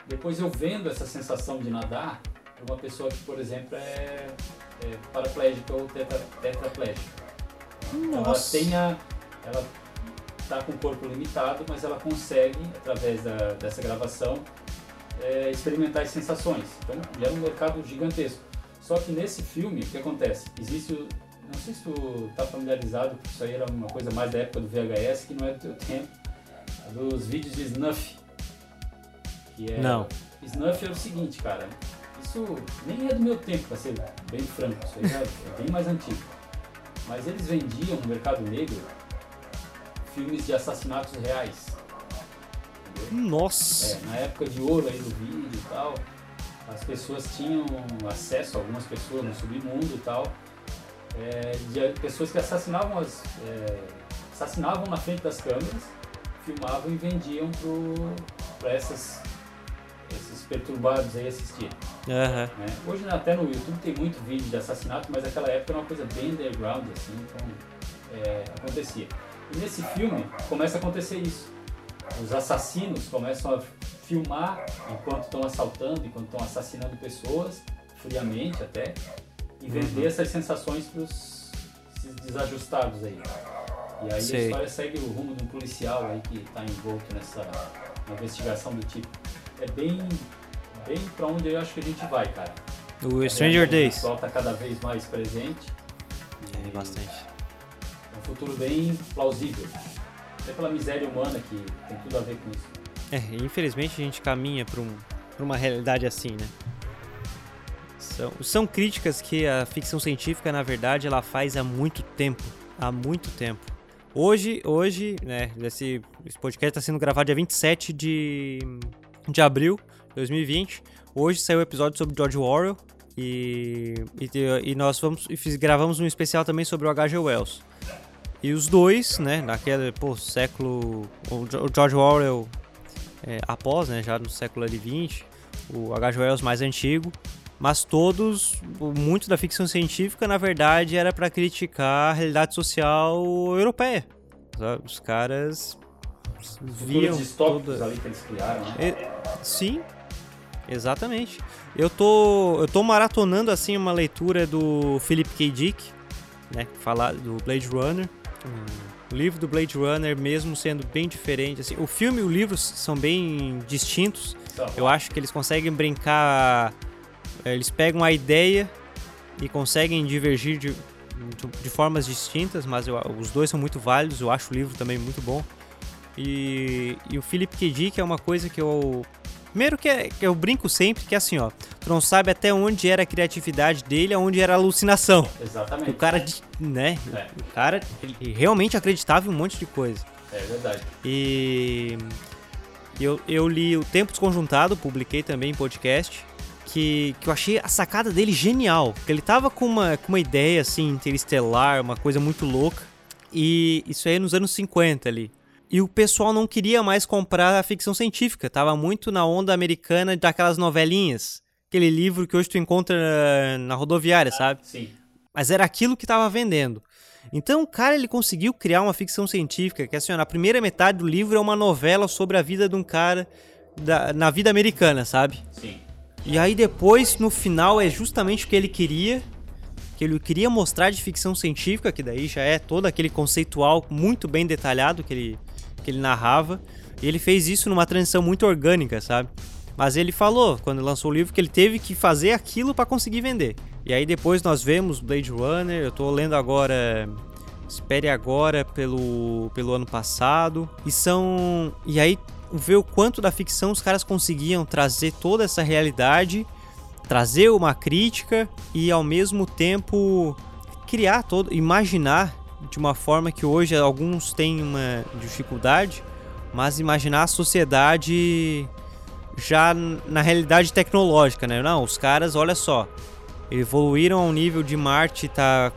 S2: Depois eu vendo essa sensação de nadar para uma pessoa que, por exemplo, é, é paraplégica ou tetra, tetraplégica. Ela tem a, ela está com o corpo limitado, mas ela consegue, através da, dessa gravação, é, experimentar as sensações. Então, era um mercado gigantesco. Só que nesse filme, o que acontece? Existe, não sei se tu está familiarizado, porque isso aí era uma coisa mais da época do VHS, que não é do teu tempo, dos vídeos de Snuff.
S1: Que é, não.
S2: Snuff era o seguinte, cara, isso nem é do meu tempo, para ser bem franco, isso aí é bem mais antigo. Mas eles vendiam no mercado negro filmes de assassinatos reais.
S1: Nossa!
S2: É, na época de ouro aí do vídeo e tal, as pessoas tinham acesso, algumas pessoas no submundo e tal, é, de pessoas que assassinavam, as, é, assassinavam na frente das câmeras, filmavam e vendiam para esses perturbados aí assistirem.
S1: Uhum.
S2: Né? Hoje até no YouTube tem muito vídeo de assassinato, mas aquela época era uma coisa bem underground, assim, então é, acontecia. E nesse filme começa a acontecer isso os assassinos começam a filmar enquanto estão assaltando, enquanto estão assassinando pessoas, friamente até, e vender uhum. essas sensações para os desajustados aí. E aí Sei. a história segue o rumo de um policial aí que está envolto nessa investigação do tipo. É bem, bem para onde eu acho que a gente vai, cara.
S1: O Stranger Days. O
S2: pessoal está cada vez mais presente.
S1: É, bastante.
S2: É um futuro bem plausível até pela miséria humana que tem tudo a ver com isso.
S1: É, infelizmente a gente caminha para um, uma realidade assim, né? São, são críticas que a ficção científica, na verdade, ela faz há muito tempo. Há muito tempo. Hoje, hoje, né, esse, esse podcast está sendo gravado dia 27 de, de abril 2020. Hoje saiu o um episódio sobre George Orwell e, e, e nós vamos, e fiz, gravamos um especial também sobre o H.G. Wells. E os dois, né, naquele pô, século. O George Orwell é, após, né, já no século XX, o H.G. Wells mais antigo, mas todos, muito da ficção científica, na verdade, era para criticar a realidade social europeia. Os caras
S2: viam toda... ali que eles criaram, né?
S1: É, sim, exatamente. Eu tô, eu tô maratonando assim uma leitura do Philip K. Dick, né, falar do Blade Runner. O livro do Blade Runner, mesmo sendo bem diferente, assim, o filme e o livro são bem distintos. Eu acho que eles conseguem brincar, eh, eles pegam a ideia e conseguem divergir de, de formas distintas, mas eu, os dois são muito válidos. Eu acho o livro também muito bom. E, e o Philip K. Dick é uma coisa que eu Primeiro que, é, eu brinco sempre que é assim, ó. Tu não sabe até onde era a criatividade dele, aonde era a alucinação.
S2: Exatamente. O
S1: cara, né? É. O cara ele realmente acreditava em um monte de coisa.
S2: É verdade.
S1: E eu, eu li O Tempo Desconjuntado, publiquei também em podcast. Que, que eu achei a sacada dele genial. Que ele tava com uma, com uma ideia assim, interestelar, uma coisa muito louca. E isso aí nos anos 50 ali. E o pessoal não queria mais comprar a ficção científica, tava muito na onda americana daquelas novelinhas. Aquele livro que hoje tu encontra na, na rodoviária, ah, sabe?
S2: Sim.
S1: Mas era aquilo que tava vendendo. Então o cara ele conseguiu criar uma ficção científica que assim, ó, na primeira metade do livro é uma novela sobre a vida de um cara da, na vida americana, sabe?
S2: Sim.
S1: E aí depois, no final, é justamente o que ele queria, que ele queria mostrar de ficção científica, que daí já é todo aquele conceitual muito bem detalhado que ele, que ele narrava. E ele fez isso numa transição muito orgânica, sabe? Mas ele falou, quando lançou o livro, que ele teve que fazer aquilo para conseguir vender. E aí depois nós vemos Blade Runner, eu tô lendo agora Espere Agora pelo, pelo ano passado. E são. E aí ver o quanto da ficção os caras conseguiam trazer toda essa realidade, trazer uma crítica e ao mesmo tempo criar todo, imaginar de uma forma que hoje alguns têm uma dificuldade, mas imaginar a sociedade já na realidade tecnológica, né? Não, os caras, olha só, evoluíram ao nível de Marte, tá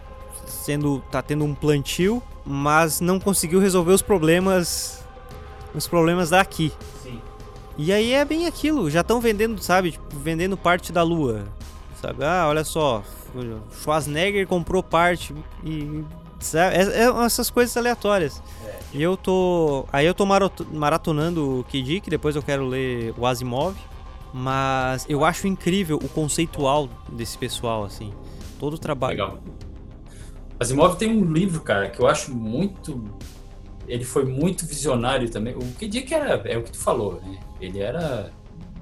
S1: sendo tá tendo um plantio, mas não conseguiu resolver os problemas os problemas daqui.
S2: Sim.
S1: E aí é bem aquilo, já estão vendendo, sabe, tipo, vendendo parte da lua. Sabe? Ah, olha só, Schwarzenegger comprou parte e Sabe? É, é essas coisas aleatórias. É. E eu tô. Aí eu tô maratonando o Kid, que depois eu quero ler o Asimov. Mas eu acho incrível o conceitual desse pessoal, assim. Todo o trabalho.
S2: Legal. Asimov tem um livro, cara, que eu acho muito. Ele foi muito visionário também. O Kid era. É o que tu falou, né? Ele era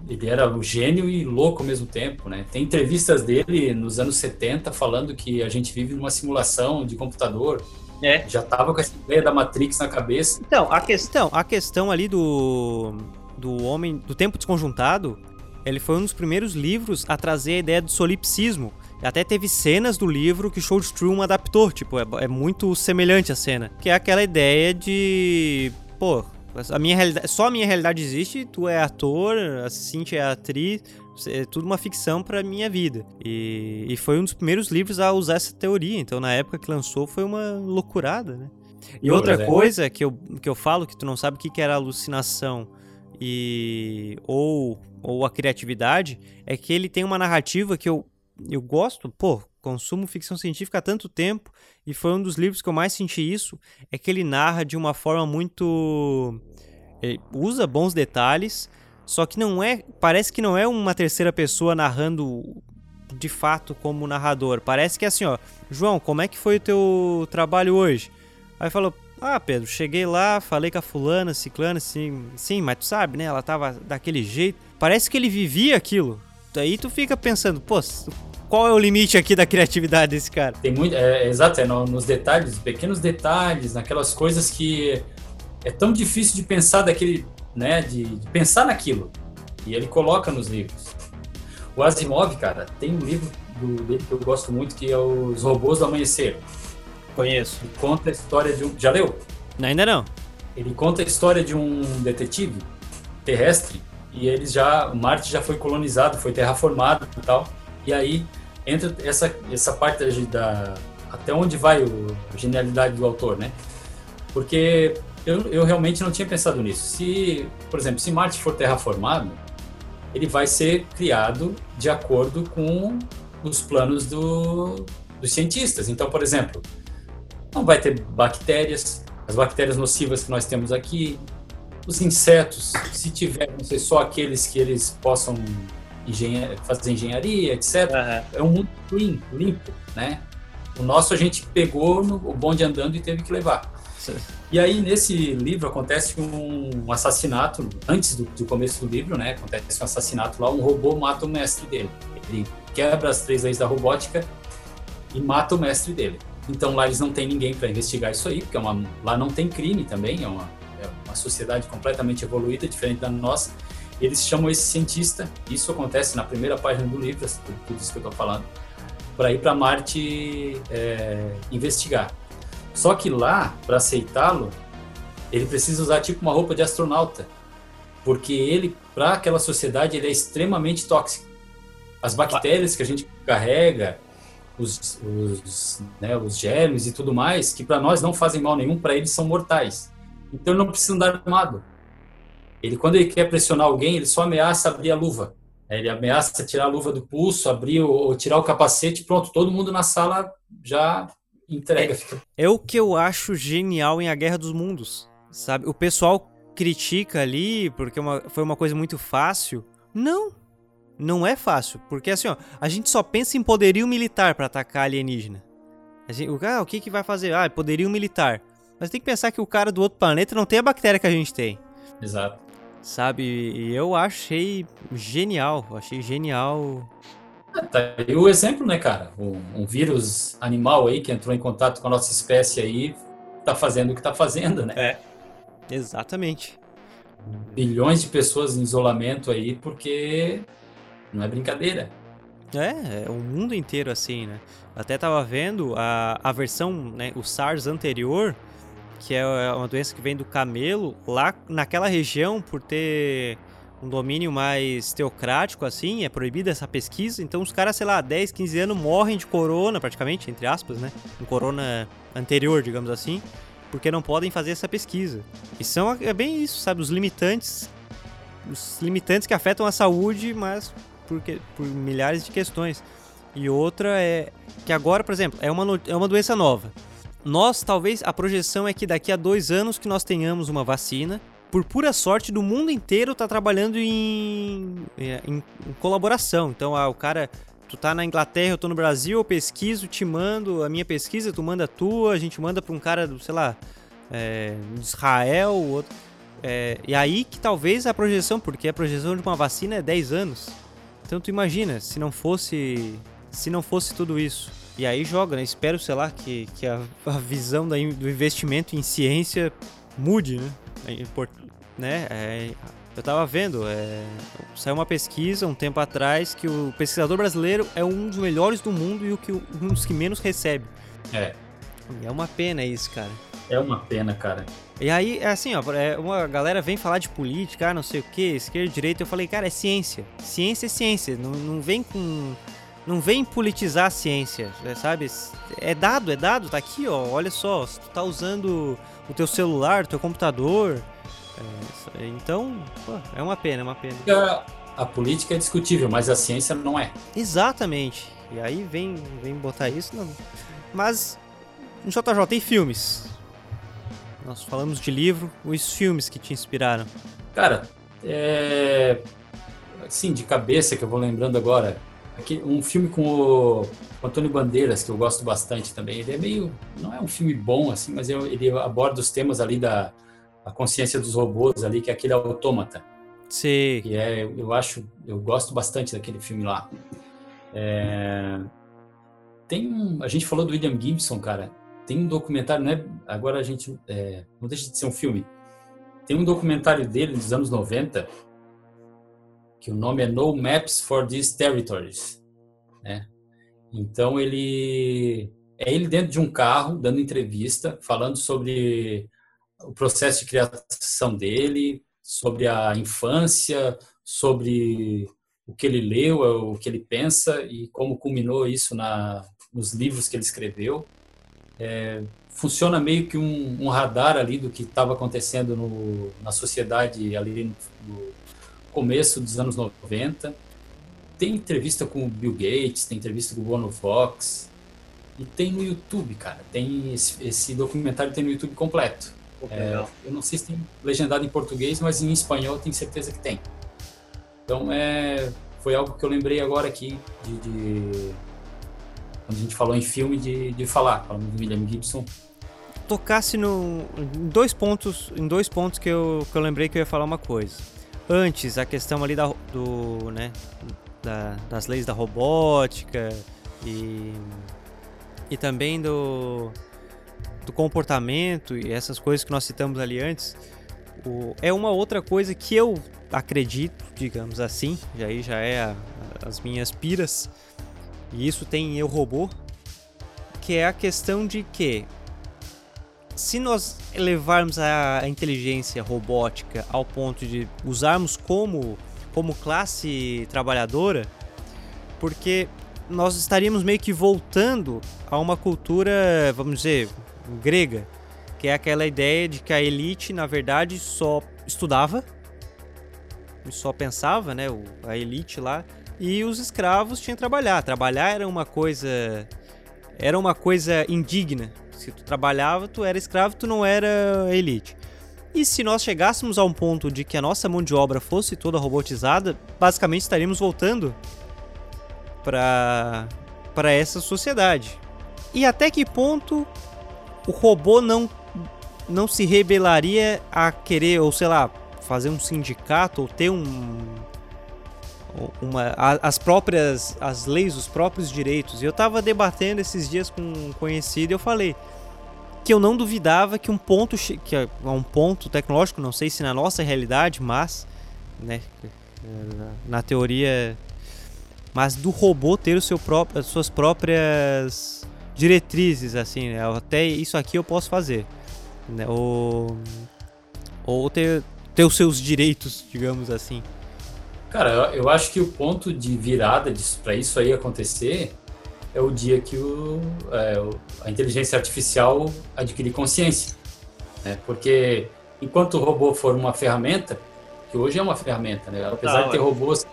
S2: ele era o gênio e louco ao mesmo tempo, né? Tem entrevistas dele nos anos 70 falando que a gente vive numa simulação de computador. É. Já tava com essa ideia da Matrix na cabeça.
S1: Então, a questão, a questão ali do do homem do tempo desconjuntado, ele foi um dos primeiros livros a trazer a ideia do solipsismo. Até teve cenas do livro que Show Truman adaptou, tipo, é, é muito semelhante a cena, que é aquela ideia de, pô, a minha realidade, só a minha realidade existe, tu é ator, a Cintia é atriz, é tudo uma ficção para minha vida. E, e foi um dos primeiros livros a usar essa teoria, então na época que lançou foi uma loucurada, né? E outra é. coisa que eu, que eu falo que tu não sabe o que, que era alucinação e ou, ou a criatividade é que ele tem uma narrativa que eu, eu gosto, pô, consumo ficção científica há tanto tempo e foi um dos livros que eu mais senti isso, é que ele narra de uma forma muito ele usa bons detalhes, só que não é, parece que não é uma terceira pessoa narrando de fato como narrador. Parece que é assim, ó, João, como é que foi o teu trabalho hoje? Aí falou: "Ah, Pedro, cheguei lá, falei com a fulana, ciclana, sim, sim, mas tu sabe, né? Ela tava daquele jeito. Parece que ele vivia aquilo. Daí tu fica pensando, pô, qual é o limite aqui da criatividade desse cara?
S2: Tem muito, é, exato, é no, nos detalhes, pequenos detalhes, naquelas coisas que é tão difícil de pensar daquele, né, de, de pensar naquilo. E ele coloca nos livros. O Asimov, cara, tem um livro do, dele que eu gosto muito que é Os Robôs do Amanhecer.
S1: Conheço.
S2: Ele conta a história de um. Já leu?
S1: Ainda não.
S2: Ele conta a história de um detetive terrestre e eles já. Marte já foi colonizado, foi terraformado e tal. E aí entra essa, essa parte da. Até onde vai o, a genialidade do autor, né? Porque eu, eu realmente não tinha pensado nisso. Se, por exemplo, se Marte for terraformado, ele vai ser criado de acordo com os planos do, dos cientistas. Então, por exemplo, não vai ter bactérias, as bactérias nocivas que nós temos aqui, os insetos, se tiver, não sei, só aqueles que eles possam engenhar, fazer engenharia, etc. Uhum. É um mundo clean, limpo, né? O nosso a gente pegou no o bonde andando e teve que levar. Sim. E aí, nesse livro, acontece um assassinato, antes do, do, começo do livro, né? Acontece um assassinato lá, um robô mata o mestre dele. Ele quebra as três leis da robótica e mata o mestre dele. Então lá eles não têm ninguém para investigar isso aí, porque é uma, lá não tem crime também, é uma, é uma sociedade completamente evoluída, diferente da nossa. Eles chamam esse cientista, isso acontece na primeira página do livro, tudo isso que eu estou falando, para ir para Marte é, investigar. Só que lá, para aceitá-lo, ele precisa usar tipo uma roupa de astronauta, porque ele, para aquela sociedade, ele é extremamente tóxico. As bactérias que a gente carrega, os, os, né, os germes e tudo mais, que para nós não fazem mal nenhum, para eles são mortais. Então ele não precisa andar armado. Ele, quando ele quer pressionar alguém, ele só ameaça abrir a luva. Ele ameaça tirar a luva do pulso, abrir ou tirar o capacete, pronto, todo mundo na sala já entrega.
S1: É, é o que eu acho genial em A Guerra dos Mundos, sabe? O pessoal critica ali porque uma, foi uma coisa muito fácil. Não, não é fácil, porque assim, ó, a gente só pensa em poderio militar para atacar alienígena. Gente, o, ah, o que, que vai fazer? Ah, poderio militar. Mas tem que pensar que o cara do outro planeta não tem a bactéria que a gente tem.
S2: Exato.
S1: Sabe? E eu achei genial. Achei genial.
S2: É, tá aí o exemplo, né, cara? Um, um, vírus animal aí que entrou em contato com a nossa espécie aí tá fazendo o que tá fazendo, né?
S1: É. Exatamente.
S2: Bilhões de pessoas em isolamento aí porque não é brincadeira.
S1: É, é o mundo inteiro assim, né? Até tava vendo a, a versão, né, o SARS anterior, que é, é uma doença que vem do camelo, lá naquela região, por ter um domínio mais teocrático, assim, é proibida essa pesquisa. Então os caras, sei lá, 10, 15 anos morrem de corona, praticamente, entre aspas, né? Um corona anterior, digamos assim, porque não podem fazer essa pesquisa. E são é bem isso, sabe? Os limitantes. Os limitantes que afetam a saúde, mas por, por milhares de questões. E outra é que agora, por exemplo, é uma, é uma doença nova. Nós, talvez, a projeção é que daqui a dois anos que nós tenhamos uma vacina. Por pura sorte, do mundo inteiro tá trabalhando em, em, em colaboração. Então, ah, o cara tu tá na Inglaterra, eu tô no Brasil, eu pesquiso, te mando a minha pesquisa, tu manda a tua, a gente manda pra um cara do, sei lá, é, Israel, outro. É, e aí que talvez a projeção, porque a projeção de uma vacina é 10 anos. Então tu imagina, se não fosse. Se não fosse tudo isso. E aí joga, né? Espero, sei lá, que, que a, a visão da, do investimento em ciência mude, né? É, né? É, eu tava vendo, é, saiu uma pesquisa um tempo atrás que o pesquisador brasileiro é um dos melhores do mundo e o que, um dos que menos recebe.
S2: É.
S1: E é uma pena isso, cara.
S2: É uma pena, cara.
S1: E aí, é assim, ó, é, uma galera vem falar de política, ah, não sei o que, esquerda, direita, eu falei, cara, é ciência. Ciência é ciência, não, não vem com... Não vem politizar a ciência, é, sabe? É dado, é dado, tá aqui, ó, olha só, se tu tá usando o teu celular, o teu computador, é, então, pô, é uma pena, é uma pena.
S2: A, a política é discutível, mas a ciência não é.
S1: Exatamente. E aí vem, vem botar isso, não. Mas, no JJ tem filmes, nós falamos de livro, os filmes que te inspiraram.
S2: Cara, é. Assim, de cabeça que eu vou lembrando agora. Um filme com o, Antônio Bandeiras, que eu gosto bastante também. Ele é meio. Não é um filme bom, assim, mas ele aborda os temas ali da a consciência dos robôs ali, que é aquele autômata.
S1: Sim.
S2: Que é, eu acho, eu gosto bastante daquele filme lá. É, tem um, a gente falou do William Gibson, cara. Tem um documentário, né? Agora a gente. É, não deixa de ser um filme. Tem um documentário dele dos anos 90, que o nome é No Maps for These Territories. Né? Então ele. É ele dentro de um carro, dando entrevista, falando sobre o processo de criação dele, sobre a infância, sobre o que ele leu, o que ele pensa e como culminou isso na, nos livros que ele escreveu é, funciona meio que um, um, radar ali do que estava acontecendo no, na sociedade ali no, começo dos anos 90. Tem entrevista com o Bill Gates, tem entrevista com o Bono Fox, e tem no YouTube, cara. Tem esse, esse documentário tem no YouTube completo. É, eu não sei se tem legendado em português, mas em espanhol eu tenho certeza que tem. Então é, foi algo que eu lembrei agora aqui de, de quando a gente falou em filme de, de falar, falando do William Gibson.
S1: Tocasse no, em dois pontos, em dois pontos que eu, que eu lembrei que eu ia falar uma coisa. Antes, a questão ali da, do, né, da, das leis da robótica e, e também do, do comportamento e essas coisas que nós citamos ali antes, o, é uma outra coisa que eu acredito, digamos assim, e aí já é a, as minhas piras, e isso tem em Eu Robô, que é a questão de que se nós elevarmos a, inteligência robótica ao ponto de usarmos como, como classe trabalhadora, porque nós estaríamos meio que voltando a uma cultura, vamos dizer, grega, que é aquela ideia de que a elite, na verdade, só estudava, só pensava, né, a elite lá, e os escravos tinham que trabalhar. Trabalhar era uma coisa era uma coisa indigna. Se tu trabalhava, tu era escravo, tu não era elite. E se nós chegássemos a um ponto de que a nossa mão de obra fosse toda robotizada, basicamente estaríamos voltando para para essa sociedade. E até que ponto o robô não não se rebelaria a querer ou sei lá, fazer um sindicato ou ter um uma, as próprias as leis, os próprios direitos. E eu estava debatendo esses dias com um conhecido e eu falei que eu não duvidava que um ponto que é um ponto tecnológico, não sei se na nossa realidade, mas né, na teoria mas do robô ter o seu próprio, as suas próprias diretrizes assim, né? até isso aqui eu posso fazer, né? ou, ou ter ter os seus direitos, digamos assim.
S2: Cara, eu acho que o ponto de virada para isso aí acontecer é o dia que o, é, a inteligência artificial adquirir consciência. Né? Porque enquanto o robô for uma ferramenta, que hoje é uma ferramenta, né? apesar de ter robôs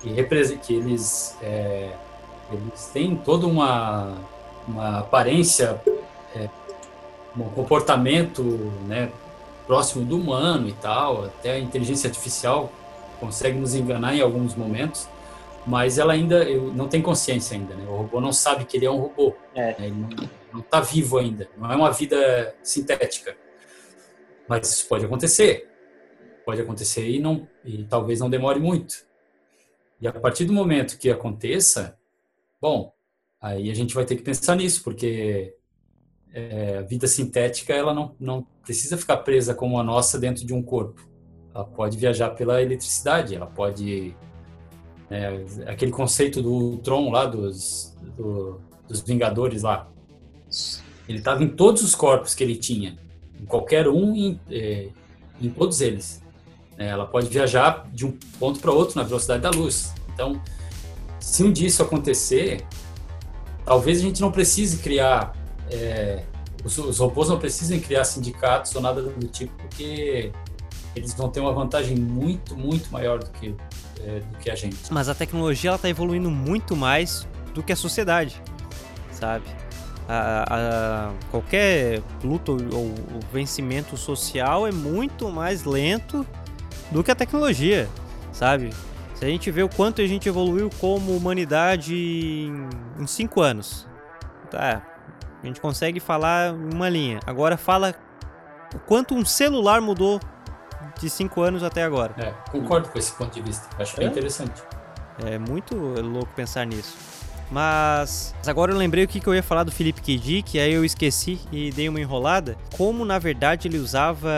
S2: que, que, que eles, é, eles têm toda uma, uma aparência, é, um comportamento né, próximo do humano e tal, até a inteligência artificial consegue nos enganar em alguns momentos, mas ela ainda não tem consciência ainda, né? O robô não sabe que ele é um robô. É. Né? Ele não está vivo ainda. Não é uma vida sintética. Mas isso pode acontecer. Pode acontecer e não e talvez não demore muito. E a partir do momento que aconteça, bom, aí a gente vai ter que pensar nisso, porque é, a vida sintética ela não, não precisa ficar presa como a nossa dentro de um corpo ela pode viajar pela eletricidade, ela pode né, aquele conceito do Tron lá dos do, dos Vingadores lá, ele estava em todos os corpos que ele tinha, em qualquer um, em, é, em todos eles. É, ela pode viajar de um ponto para outro na velocidade da luz. Então, se um dia isso acontecer, talvez a gente não precise criar é, os, os robôs não precisem criar sindicatos ou nada do tipo, porque eles vão ter uma vantagem muito, muito maior do que, é, do que a gente.
S1: Mas a tecnologia está evoluindo muito mais do que a sociedade, sabe? A, a, qualquer luta ou, ou vencimento social é muito mais lento do que a tecnologia, sabe? Se a gente vê o quanto a gente evoluiu como humanidade em, em cinco anos, tá? A gente consegue falar uma linha. Agora fala o quanto um celular mudou de 5 anos até agora.
S2: É, concordo com esse ponto de vista. Acho bem é? interessante.
S1: É muito louco pensar nisso. Mas agora eu lembrei o que, que eu ia falar do Felipe K. Dick, aí eu esqueci e dei uma enrolada. Como na verdade ele usava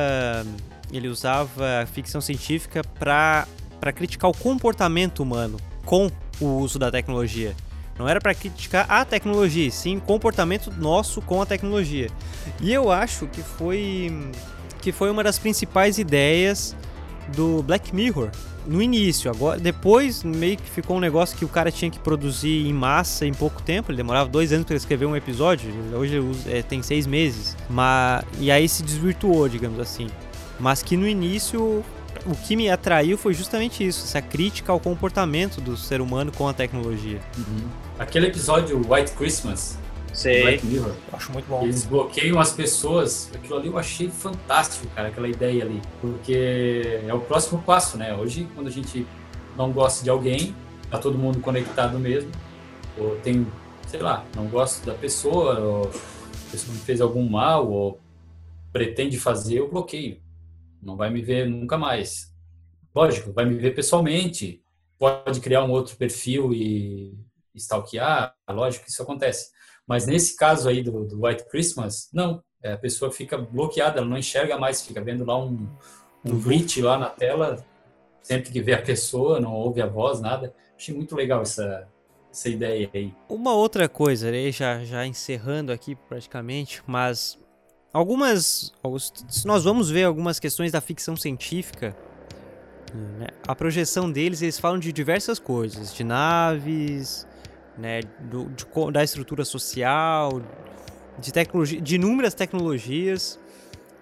S1: ele usava ficção científica para para criticar o comportamento humano com o uso da tecnologia. Não era para criticar a tecnologia, sim o comportamento nosso com a tecnologia. E eu acho que foi que foi uma das principais ideias do Black Mirror no início. Agora, depois meio que ficou um negócio que o cara tinha que produzir em massa em pouco tempo. Ele demorava dois anos para escrever um episódio. Hoje é, tem seis meses. Mas e aí se desvirtuou, digamos assim. Mas que no início o que me atraiu foi justamente isso, essa crítica ao comportamento do ser humano com a tecnologia.
S2: Uhum. Aquele episódio White Christmas
S3: Sei. Black Mirror. Acho muito bom.
S2: Eles bloqueiam as pessoas. Aquilo ali eu achei fantástico, cara, aquela ideia ali. Porque é o próximo passo, né? Hoje, quando a gente não gosta de alguém, tá todo mundo conectado mesmo. Ou tem, sei lá, não gosto da pessoa, ou a pessoa me fez algum mal, ou pretende fazer, eu bloqueio. Não vai me ver nunca mais. Lógico, vai me ver pessoalmente. Pode criar um outro perfil e stalkear, lógico que isso acontece. Mas nesse caso aí do, do White Christmas, não. É, a pessoa fica bloqueada, ela não enxerga mais, fica vendo lá um, um glitch lá na tela, sempre que vê a pessoa, não ouve a voz, nada. Achei muito legal essa, essa ideia aí.
S1: Uma outra coisa, né, já, já encerrando aqui praticamente, mas algumas. Se nós vamos ver algumas questões da ficção científica, né, a projeção deles, eles falam de diversas coisas, de naves, né, do, de, da estrutura social, de tecnologia, de inúmeras tecnologias,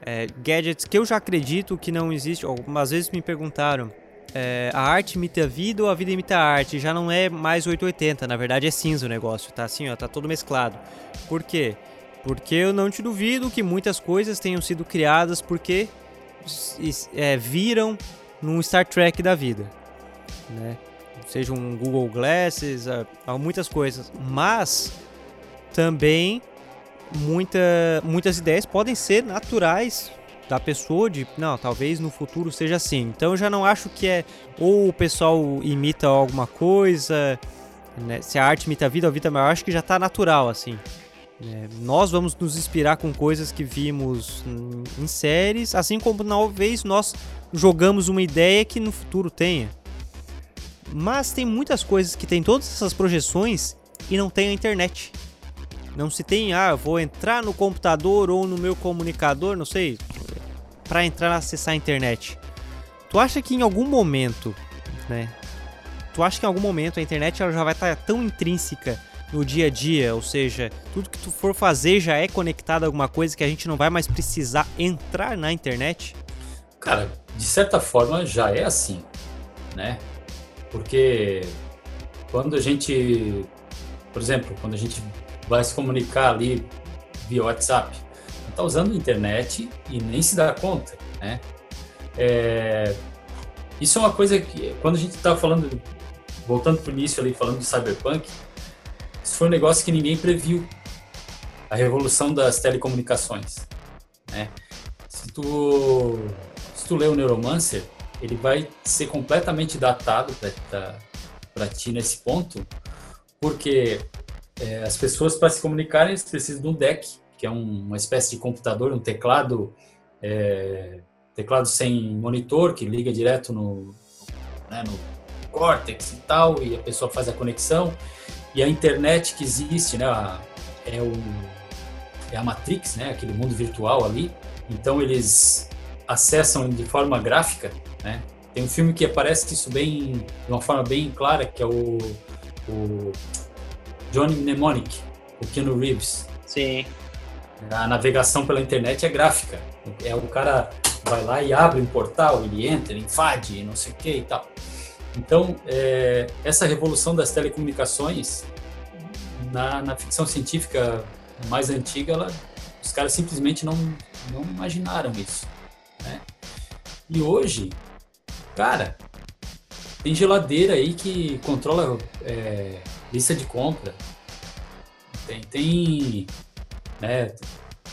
S1: é, gadgets que eu já acredito que não existe. Algumas vezes me perguntaram, é, a arte imita a vida ou a vida imita a arte? Já não é mais 880, na verdade é cinza o negócio, tá assim, ó, tá todo mesclado. Por quê? Porque eu não te duvido que muitas coisas tenham sido criadas porque é, viram num Star Trek da vida, né? Seja um Google Glasses, há, muitas coisas, mas também muita, muitas ideias podem ser naturais da pessoa de, não, talvez no futuro seja assim. Então eu já não acho que é ou o pessoal imita alguma coisa, né? se a arte imita a vida, a vida, eu acho que já está natural assim. É, nós vamos nos inspirar com coisas que vimos em, em séries, assim como talvez nós jogamos uma ideia que no futuro tenha. Mas tem muitas coisas que tem todas essas projeções e não tem a internet. Não se tem, ah, vou entrar no computador ou no meu comunicador, não sei, para entrar acessar a internet. Tu acha que em algum momento, né? Tu acha que em algum momento a internet ela já vai estar tá tão intrínseca no dia a dia, ou seja, tudo que tu for fazer já é conectado a alguma coisa que a gente não vai mais precisar entrar na internet?
S2: Cara, de certa forma já é assim, né? Porque quando a gente, por exemplo, quando a gente vai se comunicar ali via WhatsApp, está usando a internet e nem se dá conta, né? É, isso é uma coisa que, quando a gente está falando, voltando para o início ali, falando de cyberpunk, isso foi um negócio que ninguém previu, a revolução das telecomunicações, né? Se tu, se tu lê o Neuromancer, ele vai ser completamente datado para ti nesse ponto, porque é, as pessoas para se comunicarem eles precisam de um deck, que é um, uma espécie de computador, um teclado, é, teclado sem monitor que liga direto no, né, no Cortex e tal, e a pessoa faz a conexão. E a internet que existe, né, é, o, é a Matrix, né, aquele mundo virtual ali. Então eles acessam de forma gráfica, né? Tem um filme que aparece isso bem, de uma forma bem clara, que é o, o Johnny Mnemonic, o Keanu Reeves.
S3: Sim.
S2: A navegação pela internet é gráfica. É o cara vai lá e abre um portal, ele entra, ele invade, não sei o que e tal. Então, é, essa revolução das telecomunicações, na, na ficção científica mais antiga, ela, os caras simplesmente não, não imaginaram isso. Né? E hoje, cara, tem geladeira aí que controla é, lista de compra. Tem, tem né,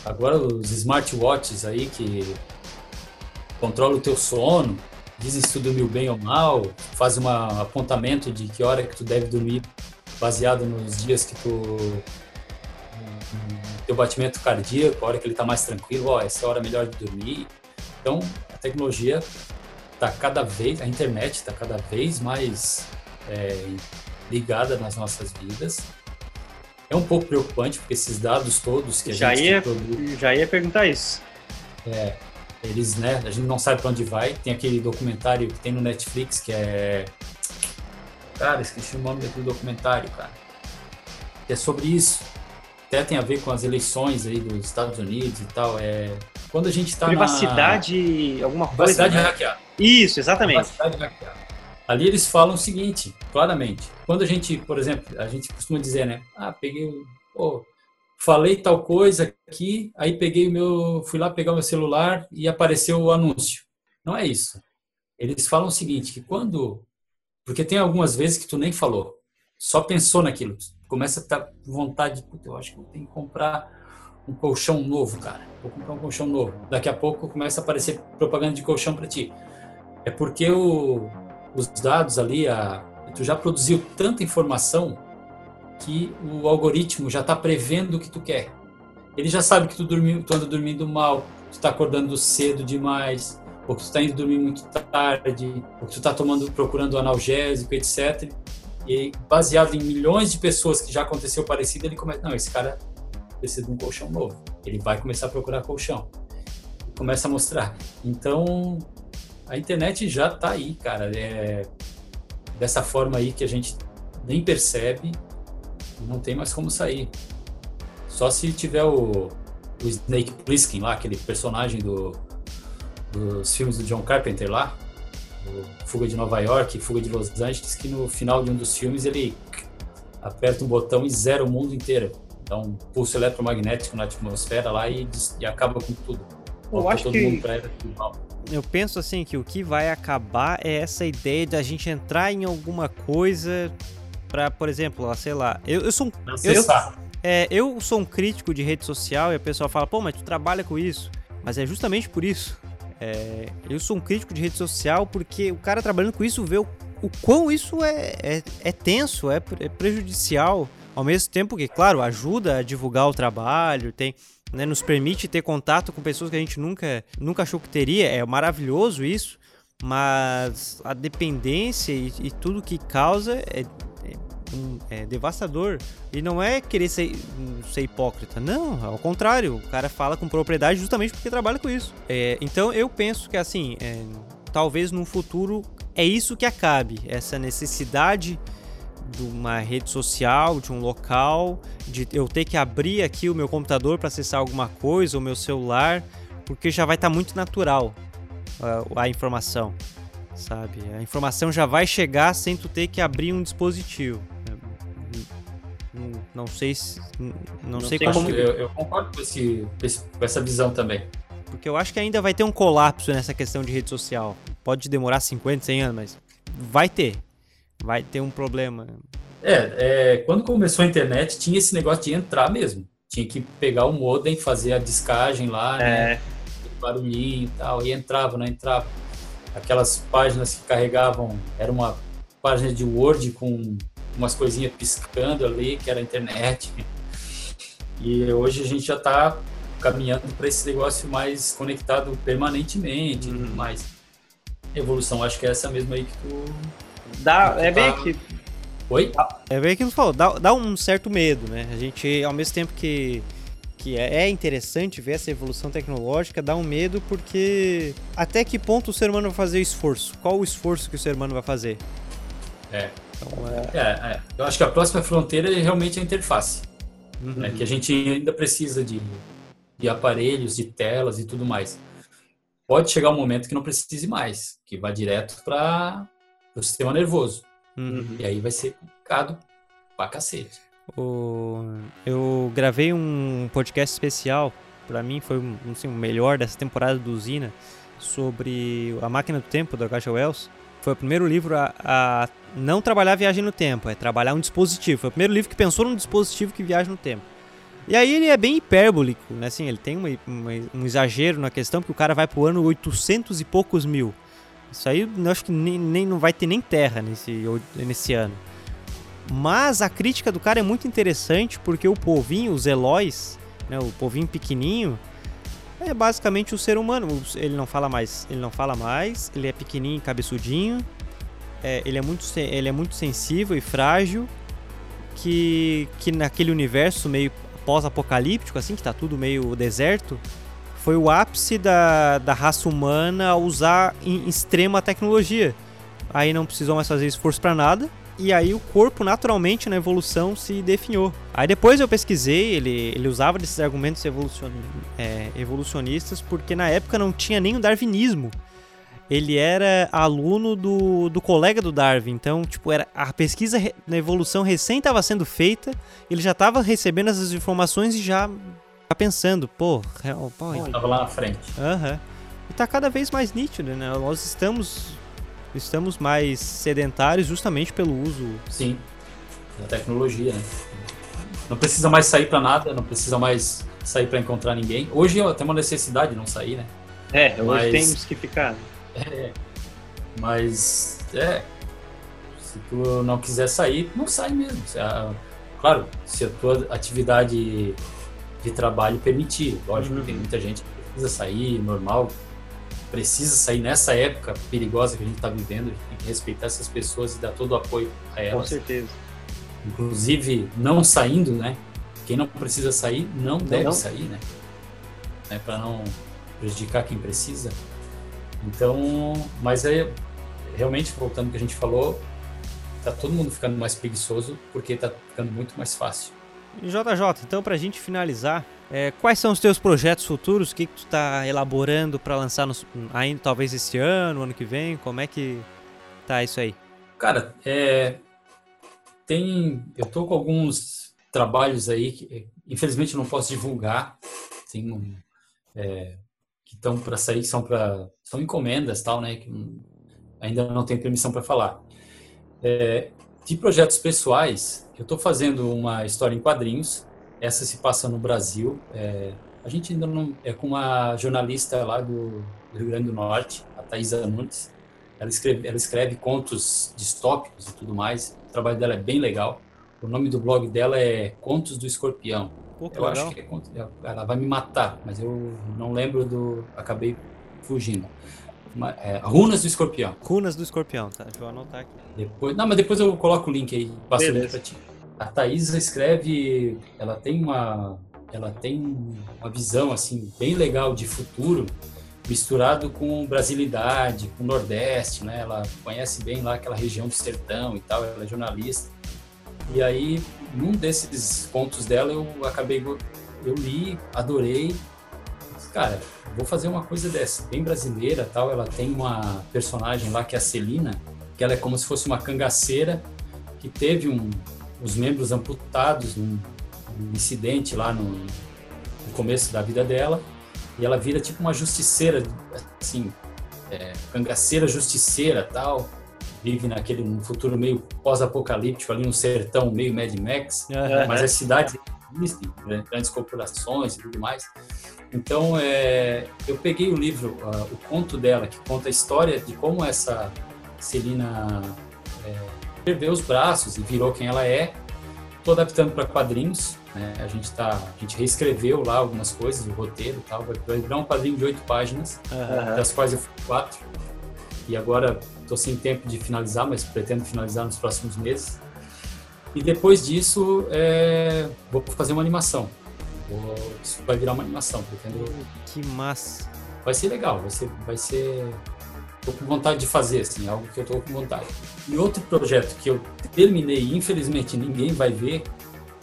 S2: agora os smartwatches aí que controla o teu sono, dizem se tu dormiu bem ou mal, faz um apontamento de que hora que tu deve dormir baseado nos dias que tu teu batimento cardíaco, a hora que ele está mais tranquilo, ó, essa é a hora melhor de dormir. Então, a tecnologia está cada vez, a internet está cada vez mais é, ligada nas nossas vidas. É um pouco preocupante, porque esses dados todos que a
S3: já
S2: gente
S3: ia, produz, Já ia perguntar isso.
S2: É, eles, né, a gente não sabe para onde vai. Tem aquele documentário que tem no Netflix que é. Cara, esqueci o nome daquele documentário, cara. Que é sobre isso. Até tem a ver com as eleições aí dos Estados Unidos e tal. É quando a gente está
S3: Privacidade,
S2: na...
S3: alguma coisa.
S2: Privacidade né? hackeada.
S3: Isso, exatamente. Privacidade
S2: hackeada. Ali eles falam o seguinte, claramente. Quando a gente, por exemplo, a gente costuma dizer, né? Ah, peguei, pô, falei tal coisa aqui, aí peguei o meu, fui lá pegar o meu celular e apareceu o anúncio. Não é isso. Eles falam o seguinte, que quando porque tem algumas vezes que tu nem falou, só pensou naquilo, começa a ter vontade, eu acho que eu tenho que comprar um colchão novo, cara. Vou comprar um colchão novo. Daqui a pouco começa a aparecer propaganda de colchão para ti. É porque o, os dados ali, a, tu já produziu tanta informação que o algoritmo já está prevendo o que tu quer. Ele já sabe que tu, dormiu, tu anda dormindo mal, tu está acordando cedo demais, ou que tu está indo dormir muito tarde, ou que tu está tomando, procurando analgésico, etc. E baseado em milhões de pessoas que já aconteceu parecido, ele começa, não, esse cara precisa de um colchão novo. Ele vai começar a procurar colchão. Começa a mostrar. Então, a internet já está aí, cara. É dessa forma aí que a gente nem percebe, não tem mais como sair. Só se tiver o, o Snake Plissken lá, aquele personagem do, dos filmes do John Carpenter lá, Fuga de Nova York, Fuga de Los Angeles, que no final de um dos filmes ele aperta um botão e zera o mundo inteiro dá um pulso eletromagnético na atmosfera lá e, e acaba com tudo.
S1: Eu acho que... Eu penso assim que o que vai acabar é essa ideia de a gente entrar em alguma coisa para, por exemplo, sei lá, eu, eu sou um, eu, é, eu sou um crítico de rede social e a pessoa fala, pô, mas tu trabalha com isso. Mas é justamente por isso. É, eu sou um crítico de rede social porque o cara trabalhando com isso vê o, o quão isso é, é, é tenso, é, é prejudicial ao mesmo tempo que, claro, ajuda a divulgar o trabalho, tem, né, nos permite ter contato com pessoas que a gente nunca, nunca achou que teria, é maravilhoso isso, mas a dependência e, e tudo que causa é, é, é, devastador. E não é querer ser, ser hipócrita, não, ao contrário, o cara fala com propriedade justamente porque trabalha com isso. É, então eu penso que assim, é, talvez no futuro é isso que acabe, essa necessidade de uma rede social, de um local, de eu ter que abrir aqui o meu computador para acessar alguma coisa, o meu celular, porque já vai estar tá muito natural a, a, informação, sabe? A informação já vai chegar sem tu ter que abrir um dispositivo. Não sei se. Não, não sei, sei como.
S2: Eu, eu concordo com, esse, com essa visão também.
S1: Porque eu acho que ainda vai ter um colapso nessa questão de rede social. Pode demorar 50, 100 anos, mas vai ter vai ter um problema.
S2: É, é, quando começou a internet, tinha esse negócio de entrar mesmo. Tinha que pegar o modem, fazer a discagem lá, né? é. né? Barulhinho e tal, e entrava, não entrava. Aquelas páginas que carregavam, era uma página de Word com umas coisinhas piscando ali, que era a internet. E hoje a gente já está caminhando para esse negócio mais conectado permanentemente, uhum. mais evolução. Acho que é essa mesma aí que tu
S3: Dá, é bem que.
S2: Oi?
S1: É bem aquilo que falou, dá, dá um certo medo, né? A gente, ao mesmo tempo que, que é, é interessante ver essa evolução tecnológica, dá um medo porque até que ponto o ser humano vai fazer o esforço? Qual o esforço que o ser humano vai fazer?
S2: É. Então, é... é, é. Eu acho que a próxima fronteira é realmente a interface. Uhum. Né? Que a gente ainda precisa de, de aparelhos, de telas e tudo mais. Pode chegar um momento que não precise mais, que vá direto para do sistema nervoso. Uhum. E aí vai ser complicado pra cacete.
S1: O... Eu gravei um podcast especial, para mim foi assim, o melhor dessa temporada do Usina, sobre A Máquina do Tempo, do H.G. Wells. Foi o primeiro livro a, a, não trabalhar viagem no tempo, é trabalhar um dispositivo. Foi o primeiro livro que pensou num dispositivo que viaja no tempo. E aí ele é bem hipérbolico, né? Assim, ele tem uma, uma, um exagero na questão, porque o cara vai pro ano 800 e poucos mil. Isso aí eu acho que nem, nem, não vai ter nem terra nesse, nesse ano. Mas a crítica do cara é muito interessante porque o povinho, os Eloys, né, o povinho pequenininho, é basicamente o ser humano. Ele não fala mais, ele não fala mais, ele é pequenininho, cabeçudinho, é, ele, é muito, ele é muito sensível e frágil, que, que naquele universo meio pós-apocalíptico, assim, que tá tudo meio deserto, foi o ápice da, da raça humana a usar em extrema tecnologia. Aí não precisou mais fazer esforço para nada. E aí o corpo naturalmente na evolução se definhou. Aí depois eu pesquisei, ele, ele usava desses argumentos evolucion, é, evolucionistas porque na época não tinha nem o darwinismo. ele era aluno do, do colega do Darwin. Então, tipo, era a pesquisa na evolução recém estava sendo feita, ele já estava recebendo essas informações e já pensando, pô, real, pô,
S2: Tava lá na frente.
S1: Aham. Uhum. E tá cada vez mais nítido, né? Nós estamos estamos mais sedentários justamente pelo uso.
S2: Sim. Da tecnologia, né? Não precisa mais sair para nada, não precisa mais sair para encontrar ninguém. Hoje é até uma necessidade não sair, né?
S3: É, hoje Mas... temos que ficar.
S2: É, mas, é, se tu não quiser sair, não sai mesmo. Claro, se a tua atividade de trabalho permitir. Lógico, uhum. tem muita gente que precisa sair, normal, precisa sair nessa época perigosa que a gente está vivendo, a gente tem que respeitar essas pessoas e dar todo o apoio a elas.
S3: Com certeza.
S2: Inclusive, não saindo, né? Quem não precisa sair, não, não deve não. sair, né? né? Para não prejudicar quem precisa. Então, mas é realmente voltando ao que a gente falou, tá todo mundo ficando mais preguiçoso porque tá ficando muito mais fácil.
S1: JJ, então pra gente finalizar, é, quais são os teus projetos futuros? O que, que tu tá elaborando para lançar no, ainda talvez este ano, ano que vem? Como é que tá isso aí?
S2: Cara, é, tem, eu tô com alguns trabalhos aí que infelizmente não posso divulgar. Tem um, é, que estão para sair, são para são encomendas tal, né? Que ainda não tenho permissão para falar. É, de projetos pessoais, eu estou fazendo uma história em quadrinhos. Essa se passa no Brasil. É, a gente ainda não é com uma jornalista lá do, do Rio Grande do Norte, a Thaisa Nunes. Ela escreve, ela escreve contos distópicos e tudo mais. O trabalho dela é bem legal. O nome do blog dela é Contos do Escorpião. Pô, eu legal. acho que é, ela vai me matar, mas eu não lembro do. Acabei fugindo. Uma, é, Runas do Escorpião.
S1: Runas do Escorpião, tá? Deixa eu anotar aqui.
S2: Depois, não, mas depois eu coloco o link aí, passo o link pra ti. A Thaisa escreve, ela tem uma, ela tem uma visão assim bem legal de futuro, misturado com brasilidade, com nordeste, né? Ela conhece bem lá aquela região do sertão e tal, ela é jornalista. E aí, num desses contos dela, eu acabei, eu li, adorei. Cara, vou fazer uma coisa dessa, bem brasileira tal. Ela tem uma personagem lá que é a Celina, que ela é como se fosse uma cangaceira que teve um, os membros amputados num, num incidente lá no, no, começo da vida dela. E ela vira tipo uma justiceira, assim, é, cangaceira justiceira tal vive naquele um futuro meio pós-apocalíptico ali no sertão, meio Mad Max, uhum. mas as cidades existem, né? grandes corporações e tudo mais. Então, é, eu peguei o livro, uh, o conto dela, que conta a história de como essa Celina é, perdeu os braços e virou quem ela é. Estou adaptando para quadrinhos. Né? A gente tá, a gente reescreveu lá algumas coisas, o roteiro, tal. Vai virar um quadrinho de oito páginas, uhum. das quais eu fui quatro. E agora Estou sem tempo de finalizar, mas pretendo finalizar nos próximos meses. E depois disso, é, vou fazer uma animação. Vou, isso vai virar uma animação, pretendo.
S1: Que massa!
S2: Vai ser legal, vai ser, vai ser. Tô com vontade de fazer, assim, algo que eu tô com vontade. E outro projeto que eu terminei e infelizmente ninguém vai ver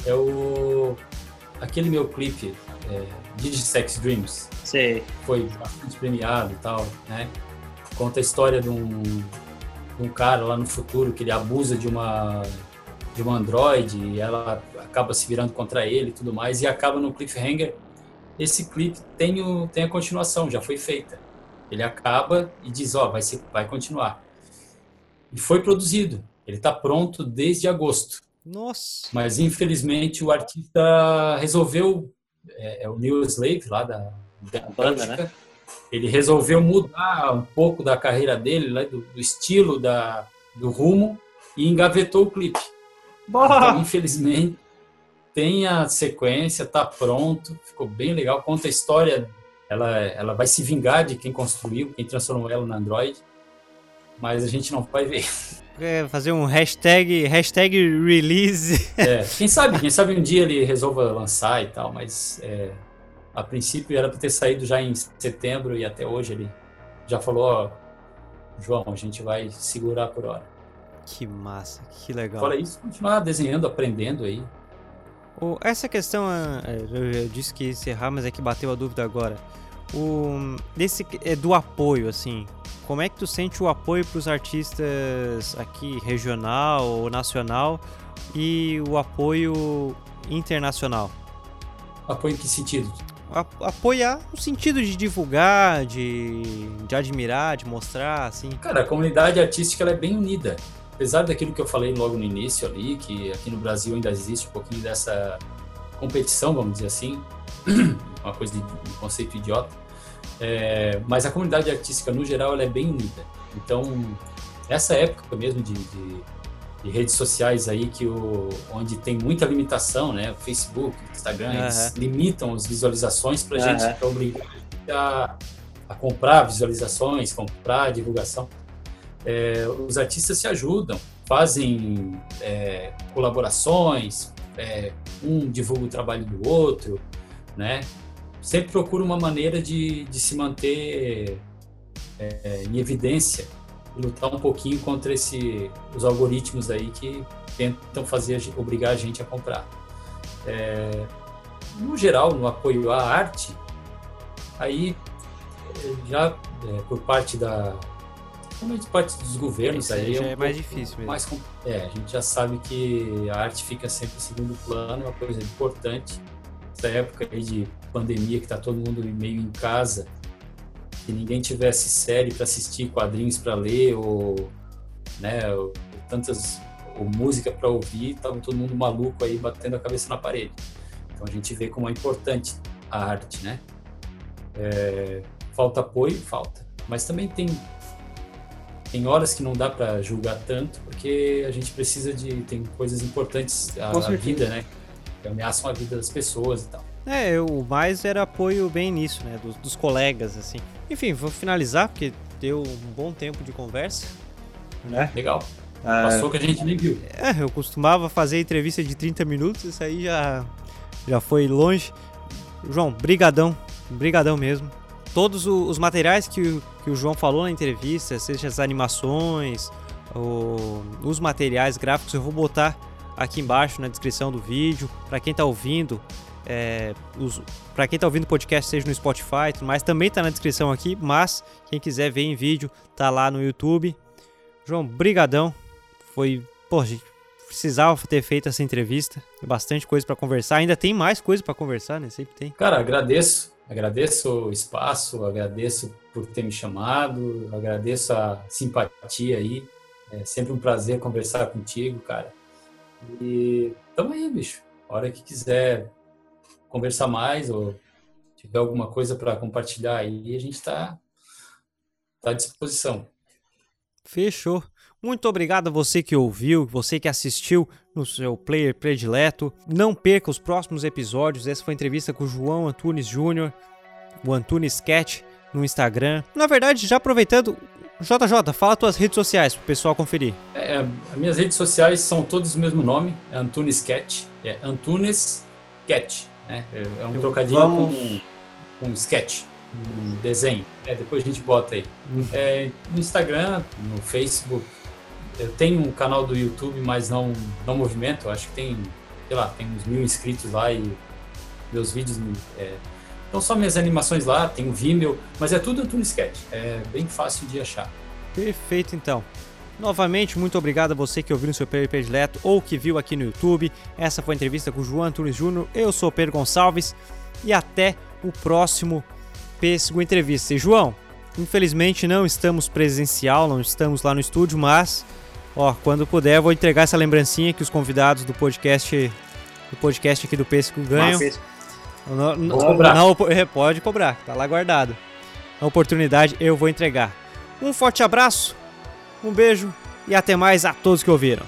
S2: é o aquele meu clipe é, Digisex Dreams.
S3: Sim.
S2: Foi bastante premiado e tal, né? Conta a história de um, de um cara lá no futuro que ele abusa de uma de uma androide e ela acaba se virando contra ele e tudo mais e acaba no cliffhanger. Esse clipe tem, o, tem a continuação, já foi feita. Ele acaba e diz, ó, oh, vai, ser, vai continuar. E foi produzido. Ele está pronto desde agosto.
S1: Nossa!
S2: Mas infelizmente o artista resolveu, é, é o New Slave lá da, da banda, né? ele resolveu mudar um pouco da carreira dele, né, do, do, estilo, da, do rumo, e engavetou o clipe. Então, infelizmente, tem a sequência, tá pronto, ficou bem legal, conta a história, ela, ela vai se vingar de quem construiu, quem transformou ela na Android, mas a gente não vai ver.
S1: É, fazer um hashtag, hashtag release.
S2: É, quem sabe, quem sabe um dia ele resolva lançar e tal, mas é, a princípio era para ter saído já em setembro e até hoje ele já falou, ó, João, a gente vai segurar por hora.
S1: Que massa, que legal.
S2: Fala isso, continuar desenhando, aprendendo aí.
S1: Oh, essa questão, é, eu disse que ia encerrar, mas é que bateu a dúvida agora. O, desse, é do apoio, assim, como é que tu sente o apoio para os artistas aqui regional ou nacional e o apoio internacional?
S2: Apoio em que sentido?
S1: apoiar no sentido de divulgar, de, de admirar, de mostrar, assim.
S2: Cara, a comunidade artística ela é bem unida. Apesar daquilo que eu falei logo no início ali, que aqui no Brasil ainda existe um pouquinho dessa competição, vamos dizer assim, uma coisa de um conceito idiota. É, mas a comunidade artística no geral ela é bem unida. Então, essa época mesmo de, de, de redes sociais aí que o, onde tem muita limitação, né? O Facebook, Instagram, uhum. eles limitam as visualizações para uhum. gente pra obrigar a, a comprar visualizações, comprar divulgação. É, os artistas se ajudam, fazem é, colaborações, é, um divulga o trabalho do outro, né? Sempre procura uma maneira de, de se manter é, em evidência lutar um pouquinho contra esse, os algoritmos aí que tentam fazer obrigar a gente a comprar. É, no geral, no apoio à arte, aí já é, por parte da principalmente parte dos governos aí
S1: já é, um mais difícil mesmo.
S2: Mais, é, a gente já sabe que a arte fica sempre em segundo plano, é uma coisa importante. Essa época aí de pandemia que está todo mundo meio em casa, se ninguém tivesse série para assistir, quadrinhos para ler ou, né, ou, tantas ou música para ouvir, tava todo mundo maluco aí batendo a cabeça na parede. Então a gente vê como é importante a arte, né? É, falta apoio, falta. Mas também tem tem horas que não dá para julgar tanto, porque a gente precisa de. tem coisas importantes a, a vida, né? Que ameaçam a vida das pessoas e tal.
S1: É, o mais era apoio bem nisso, né? Dos, dos colegas, assim. Enfim, vou finalizar, porque deu um bom tempo de conversa.
S2: Né? Legal. Ah, Passou que a gente nem viu.
S1: É, eu costumava fazer entrevista de 30 minutos, isso aí já, já foi longe. João, brigadão, brigadão mesmo todos os materiais que, que o João falou na entrevista, seja as animações, ou os materiais gráficos, eu vou botar aqui embaixo na descrição do vídeo. Para quem está ouvindo, é, para quem está ouvindo o podcast, seja no Spotify, mas também está na descrição aqui. Mas quem quiser ver em vídeo, tá lá no YouTube. João, brigadão. Foi, pô, gente, precisava ter feito essa entrevista. Bastante coisa para conversar. Ainda tem mais coisa para conversar, né? Sempre tem.
S2: Cara, agradeço. Agradeço o espaço, agradeço por ter me chamado, agradeço a simpatia aí. É sempre um prazer conversar contigo, cara. E tamo aí, bicho. A hora que quiser conversar mais ou tiver alguma coisa para compartilhar aí, a gente está tá à disposição.
S1: Fechou. Muito obrigado a você que ouviu, você que assistiu no seu player predileto. Não perca os próximos episódios. Essa foi a entrevista com o João Antunes Júnior, o Antunes Sketch no Instagram. Na verdade, já aproveitando, JJ, fala tuas redes sociais para o pessoal conferir.
S2: É, as minhas redes sociais são todas o mesmo nome, é Antunes Sketch, é Antunes Sketch, né? É, é um trocadilho com, com sketch um desenho. É, depois a gente bota aí. Uhum. É, no Instagram, no Facebook, eu tenho um canal do YouTube, mas não, não movimento. Acho que tem, sei lá, tem uns mil inscritos lá e meus vídeos. É, então só minhas animações lá, tem o Vimeo, mas é tudo no Sketch. É bem fácil de achar.
S1: Perfeito, então. Novamente, muito obrigado a você que ouviu no seu player predileto ou que viu aqui no YouTube. Essa foi a entrevista com o João Antunes Júnior. Eu sou o Pedro Gonçalves e até o próximo Pêssego Entrevista. E João, infelizmente não estamos presencial, não estamos lá no estúdio, mas Ó, quando puder, eu vou entregar essa lembrancinha que os convidados do podcast do podcast aqui do Pêssego ganham. Não, não, cobrar. Não, é, pode cobrar, tá lá guardado. Na oportunidade eu vou entregar. Um forte abraço, um beijo e até mais a todos que ouviram.